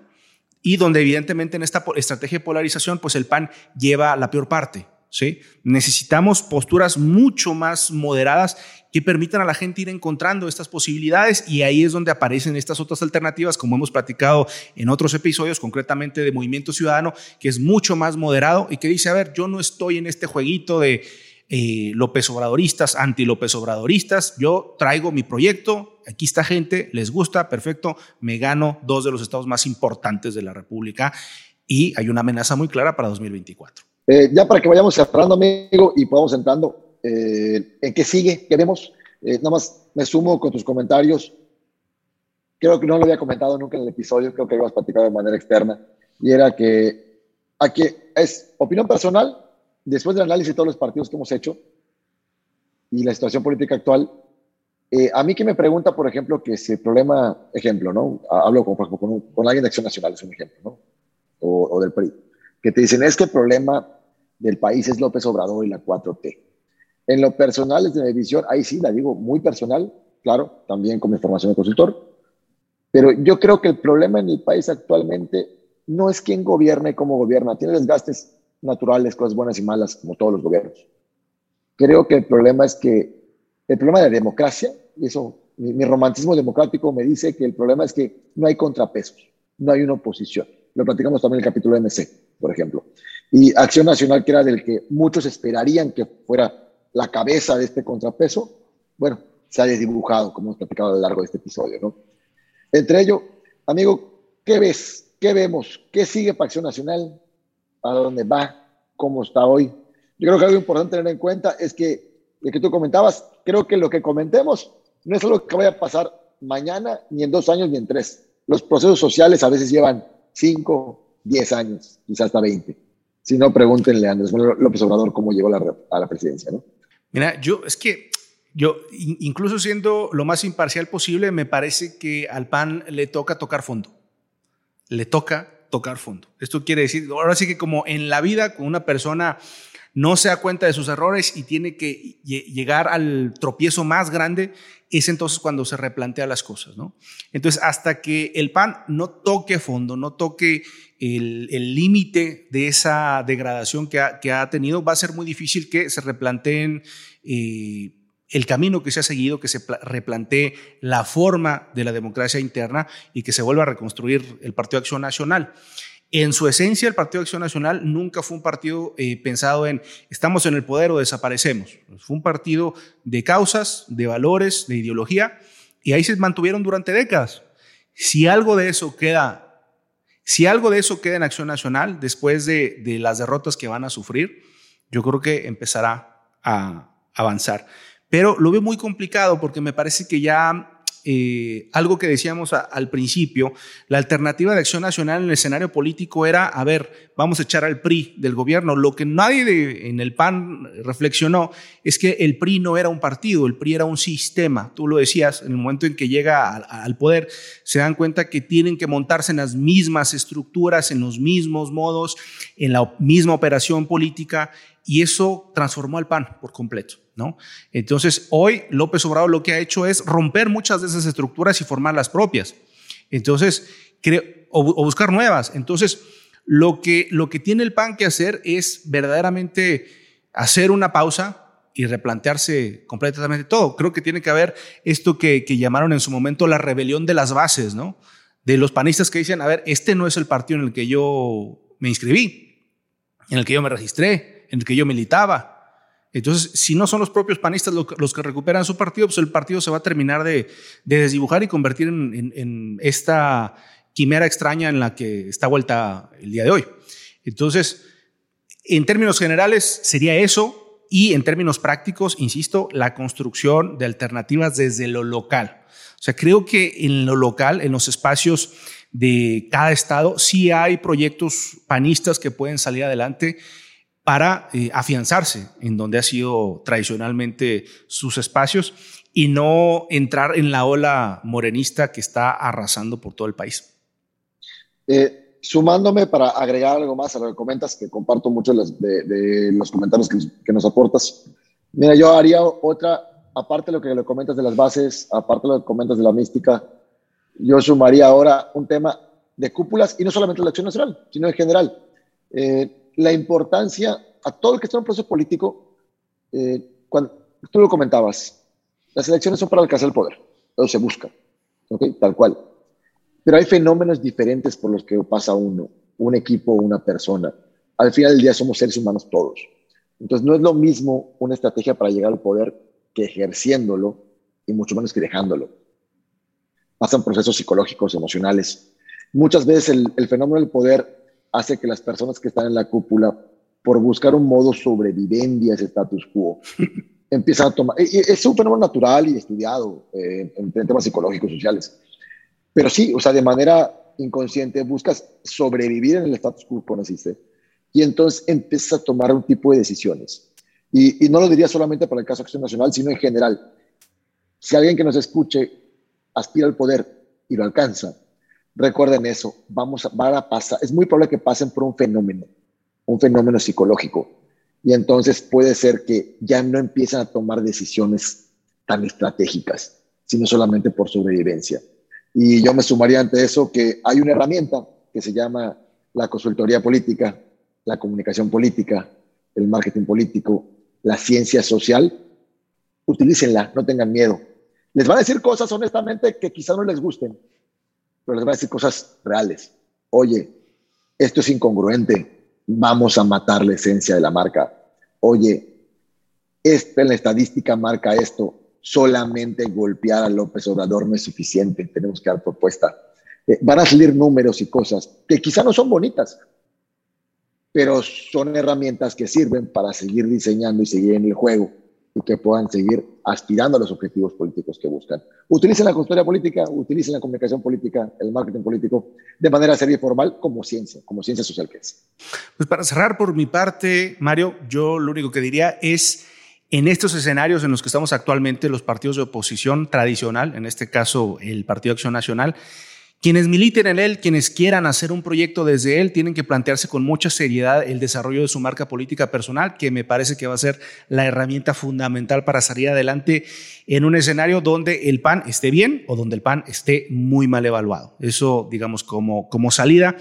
y donde evidentemente en esta estrategia de polarización, pues el PAN lleva la peor parte. ¿sí? Necesitamos posturas mucho más moderadas que permitan a la gente ir encontrando estas posibilidades y ahí es donde aparecen estas otras alternativas, como hemos platicado en otros episodios, concretamente de Movimiento Ciudadano, que es mucho más moderado y que dice, a ver, yo no estoy en este jueguito de eh, López Obradoristas, anti López Obradoristas. Yo traigo mi proyecto, aquí está gente, les gusta, perfecto, me gano dos de los estados más importantes de la República y hay una amenaza muy clara para 2024. Eh, ya para que vayamos cerrando, amigo, y podamos entrando, eh, ¿en qué sigue? ¿Qué vemos? Eh, nada más me sumo con tus comentarios. Creo que no lo había comentado nunca en el episodio, creo que lo has platicado de manera externa, y era que aquí es opinión personal, después del análisis de todos los partidos que hemos hecho y la situación política actual, eh, a mí que me pregunta, por ejemplo, que si el problema, ejemplo, ¿no? Hablo con, con, con alguien de Acción Nacional, es un ejemplo, ¿no? O, o, del PRI, que te dicen, es que el problema del país es López Obrador y la 4T. En lo personal, desde mi visión, ahí sí, la digo muy personal, claro, también con mi formación de consultor, pero yo creo que el problema en el país actualmente no es quién gobierna y cómo gobierna, tiene desgastes naturales, cosas buenas y malas, como todos los gobiernos. Creo que el problema es que, el problema de democracia, y eso, mi, mi, romantismo democrático me dice que el problema es que no hay contrapesos, no hay una oposición. Lo platicamos también en el capítulo MC, por ejemplo. Y Acción Nacional, que era del que muchos esperarían que fuera la cabeza de este contrapeso, bueno, se ha desdibujado, como hemos platicado a lo largo de este episodio, ¿no? Entre ello, amigo, ¿qué ves? ¿Qué vemos? ¿Qué sigue para Acción Nacional? A dónde va, cómo está hoy. Yo creo que algo importante tener en cuenta es que, de que tú comentabas, creo que lo que comentemos no es algo que vaya a pasar mañana, ni en dos años, ni en tres. Los procesos sociales a veces llevan cinco, diez años, quizás hasta veinte. Si no, pregúntenle a Andrés López Obrador cómo llegó a la presidencia, ¿no? Mira, yo es que yo, incluso siendo lo más imparcial posible, me parece que al PAN le toca tocar fondo. Le toca tocar fondo. Esto quiere decir, ahora sí que como en la vida, con una persona no se da cuenta de sus errores y tiene que llegar al tropiezo más grande, es entonces cuando se replantea las cosas, ¿no? Entonces, hasta que el PAN no toque fondo, no toque el límite de esa degradación que ha, que ha, tenido, va a ser muy difícil que se replanteen eh, el camino que se ha seguido, que se replantee la forma de la democracia interna y que se vuelva a reconstruir el Partido Acción Nacional. En su esencia, el Partido Acción Nacional nunca fue un partido eh, pensado en estamos en el poder o desaparecemos. Fue un partido de causas, de valores, de ideología, y ahí se mantuvieron durante décadas. Si algo de eso queda, si algo de eso queda en Acción Nacional después de, de las derrotas que van a sufrir, yo creo que empezará a avanzar. Pero lo veo muy complicado porque me parece que ya eh, algo que decíamos al principio, la alternativa de acción nacional en el escenario político era, a ver, vamos a echar al PRI del gobierno. Lo que nadie en el PAN reflexionó es que el PRI no era un partido, el PRI era un sistema. Tú lo decías, en el momento en que llega al poder, se dan cuenta que tienen que montarse en las mismas estructuras, en los mismos modos, en la misma operación política, y eso transformó al PAN por completo. ¿no? Entonces, hoy López Obrador lo que ha hecho es romper muchas de esas estructuras y formar las propias. Entonces, o, buscar nuevas. Entonces, lo que, lo que tiene el PAN que hacer es verdaderamente hacer una pausa y replantearse completamente todo. Creo que tiene que haber esto que, llamaron en su momento la rebelión de las bases, ¿no? De los panistas que dicen, a ver, este no es el partido en el que yo me inscribí, en el que yo me registré, en el que yo militaba. Entonces, si no son los propios panistas los que recuperan su partido, pues el partido se va a terminar de, desdibujar y convertir en, esta quimera extraña en la que está vuelta el día de hoy. Entonces, en términos generales, sería eso. Y en términos prácticos, insisto, la construcción de alternativas desde lo local. O sea, creo que en lo local, en los espacios de cada estado, sí hay proyectos panistas que pueden salir adelante para eh, afianzarse en donde ha sido tradicionalmente sus espacios y no entrar en la ola morenista que está arrasando por todo el país. Eh, sumándome para agregar algo más a lo que comentas, que comparto mucho de, los comentarios que, nos aportas. Mira, yo haría otra, aparte de lo que le comentas de las bases, aparte de lo que comentas de la mística, yo sumaría ahora un tema de cúpulas y no solamente la acción nacional, sino en general. Eh, la importancia a todo el que está en un proceso político, eh, cuando tú lo comentabas, las elecciones son para alcanzar el poder, pero se busca, tal cual. Pero hay fenómenos diferentes por los que pasa uno, un equipo, una persona. Al final del día somos seres humanos todos. Entonces no es lo mismo una estrategia para llegar al poder que ejerciéndolo y mucho menos que dejándolo. Pasan procesos psicológicos, emocionales. Muchas veces el fenómeno del poder hace que las personas que están en la cúpula, por buscar un modo sobrevivencia a ese status quo, empiezan a tomar. Es un fenómeno natural y estudiado eh, en, temas psicológicos, sociales. Pero sí, o sea, de manera inconsciente buscas sobrevivir en el status quo que naciste y entonces empiezas a tomar un tipo de decisiones. Y, y, no lo diría solamente para el caso de Acción Nacional, sino en general. Si alguien que nos escuche aspira al poder y lo alcanza, Recuerden eso, vamos a, van pasar, es muy probable que pasen por un fenómeno, un fenómeno psicológico. Y entonces puede ser que ya no empiecen a tomar decisiones tan estratégicas, sino solamente por sobrevivencia. Y yo me sumaría ante eso que hay una herramienta que se llama la consultoría política, la comunicación política, el marketing político, la ciencia social. Utilícenla, no tengan miedo. Les van a decir cosas honestamente que quizá no les gusten, pero les voy a cosas reales. Oye, esto es incongruente, vamos a matar la esencia de la marca. Oye, esta, la estadística marca esto, solamente golpear a López Obrador no es suficiente, tenemos que dar propuesta. Eh, van a salir números y cosas que quizá no son bonitas, pero son herramientas que sirven para seguir diseñando y seguir en el juego y que puedan seguir aspirando a los objetivos políticos que buscan. Utilicen la consultoría política, utilicen la comunicación política, el marketing político de manera seria y formal como ciencia, como ciencia social que es. Pues para cerrar por mi parte, Mario, yo lo único que diría es en estos escenarios en los que estamos actualmente, los partidos de oposición tradicional, en este caso el Partido Acción Nacional, quienes militen en él, quienes quieran hacer un proyecto desde él, tienen que plantearse con mucha seriedad el desarrollo de su marca política personal, que me parece que va a ser la herramienta fundamental para salir adelante en un escenario donde el PAN esté bien o donde el PAN esté muy mal evaluado. Eso, digamos, como, como salida.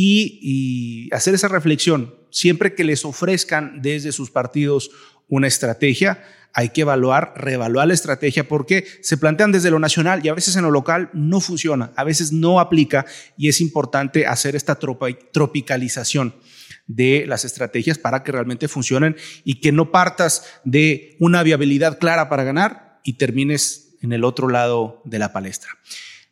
Y, hacer esa reflexión, siempre que les ofrezcan desde sus partidos una estrategia, hay que evaluar, reevaluar la estrategia porque se plantean desde lo nacional y a veces en lo local no funciona, a veces no aplica y es importante hacer esta tropicalización de las estrategias para que realmente funcionen y que no partas de una viabilidad clara para ganar y termines en el otro lado de la palestra.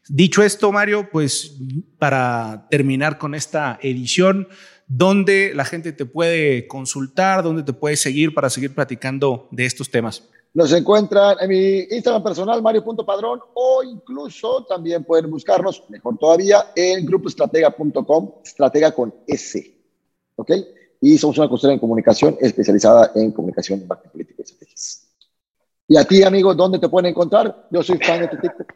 Dicho esto, Mario, pues para terminar con esta edición, dónde la gente te puede consultar, dónde te puede seguir para seguir platicando de estos temas. Nos encuentran en mi Instagram personal, mario.padrón, o incluso también pueden buscarnos, mejor todavía, en grupoestratega.com, estratega con S. ¿Ok? Y somos una consultora en comunicación especializada en comunicación, marketing política y estrategias. Y a ti, amigo, ¿dónde te pueden encontrar? Yo soy fan de TikTok.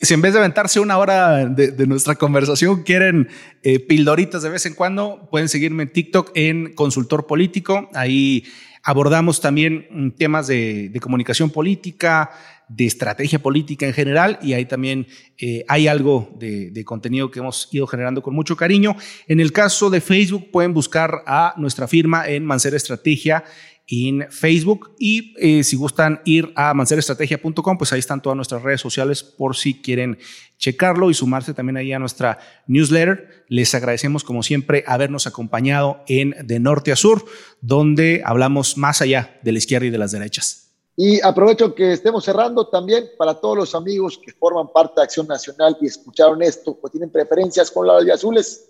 Si en vez de aventarse una hora de, nuestra conversación quieren eh, pildoritas de vez en cuando, pueden seguirme en TikTok en Consultor Político. Ahí abordamos también mm, temas de, comunicación política, de estrategia política en general y ahí también eh, hay algo de, de, contenido que hemos ido generando con mucho cariño. En el caso de Facebook pueden buscar a nuestra firma en Mancera Estrategia en Facebook. Y eh, si gustan ir a manceraestrategia.com, pues ahí están todas nuestras redes sociales por si quieren checarlo y sumarse también ahí a nuestra newsletter. Les agradecemos como siempre habernos acompañado en De Norte a Sur, donde hablamos más allá de la izquierda y de las derechas. Y aprovecho que estemos cerrando también para todos los amigos que forman parte de Acción Nacional y escucharon esto, pues tienen preferencias con de azules.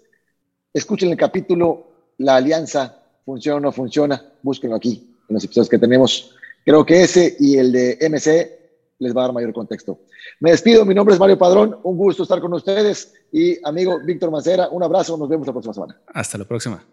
Escuchen el capítulo La Alianza funciona o no funciona, búsquenlo aquí en los episodios que tenemos. Creo que ese y el de MC les va a dar mayor contexto. Me despido, mi nombre es Mario Padrón, un gusto estar con ustedes y amigo Víctor Macera, un abrazo, nos vemos la próxima semana. Hasta la próxima.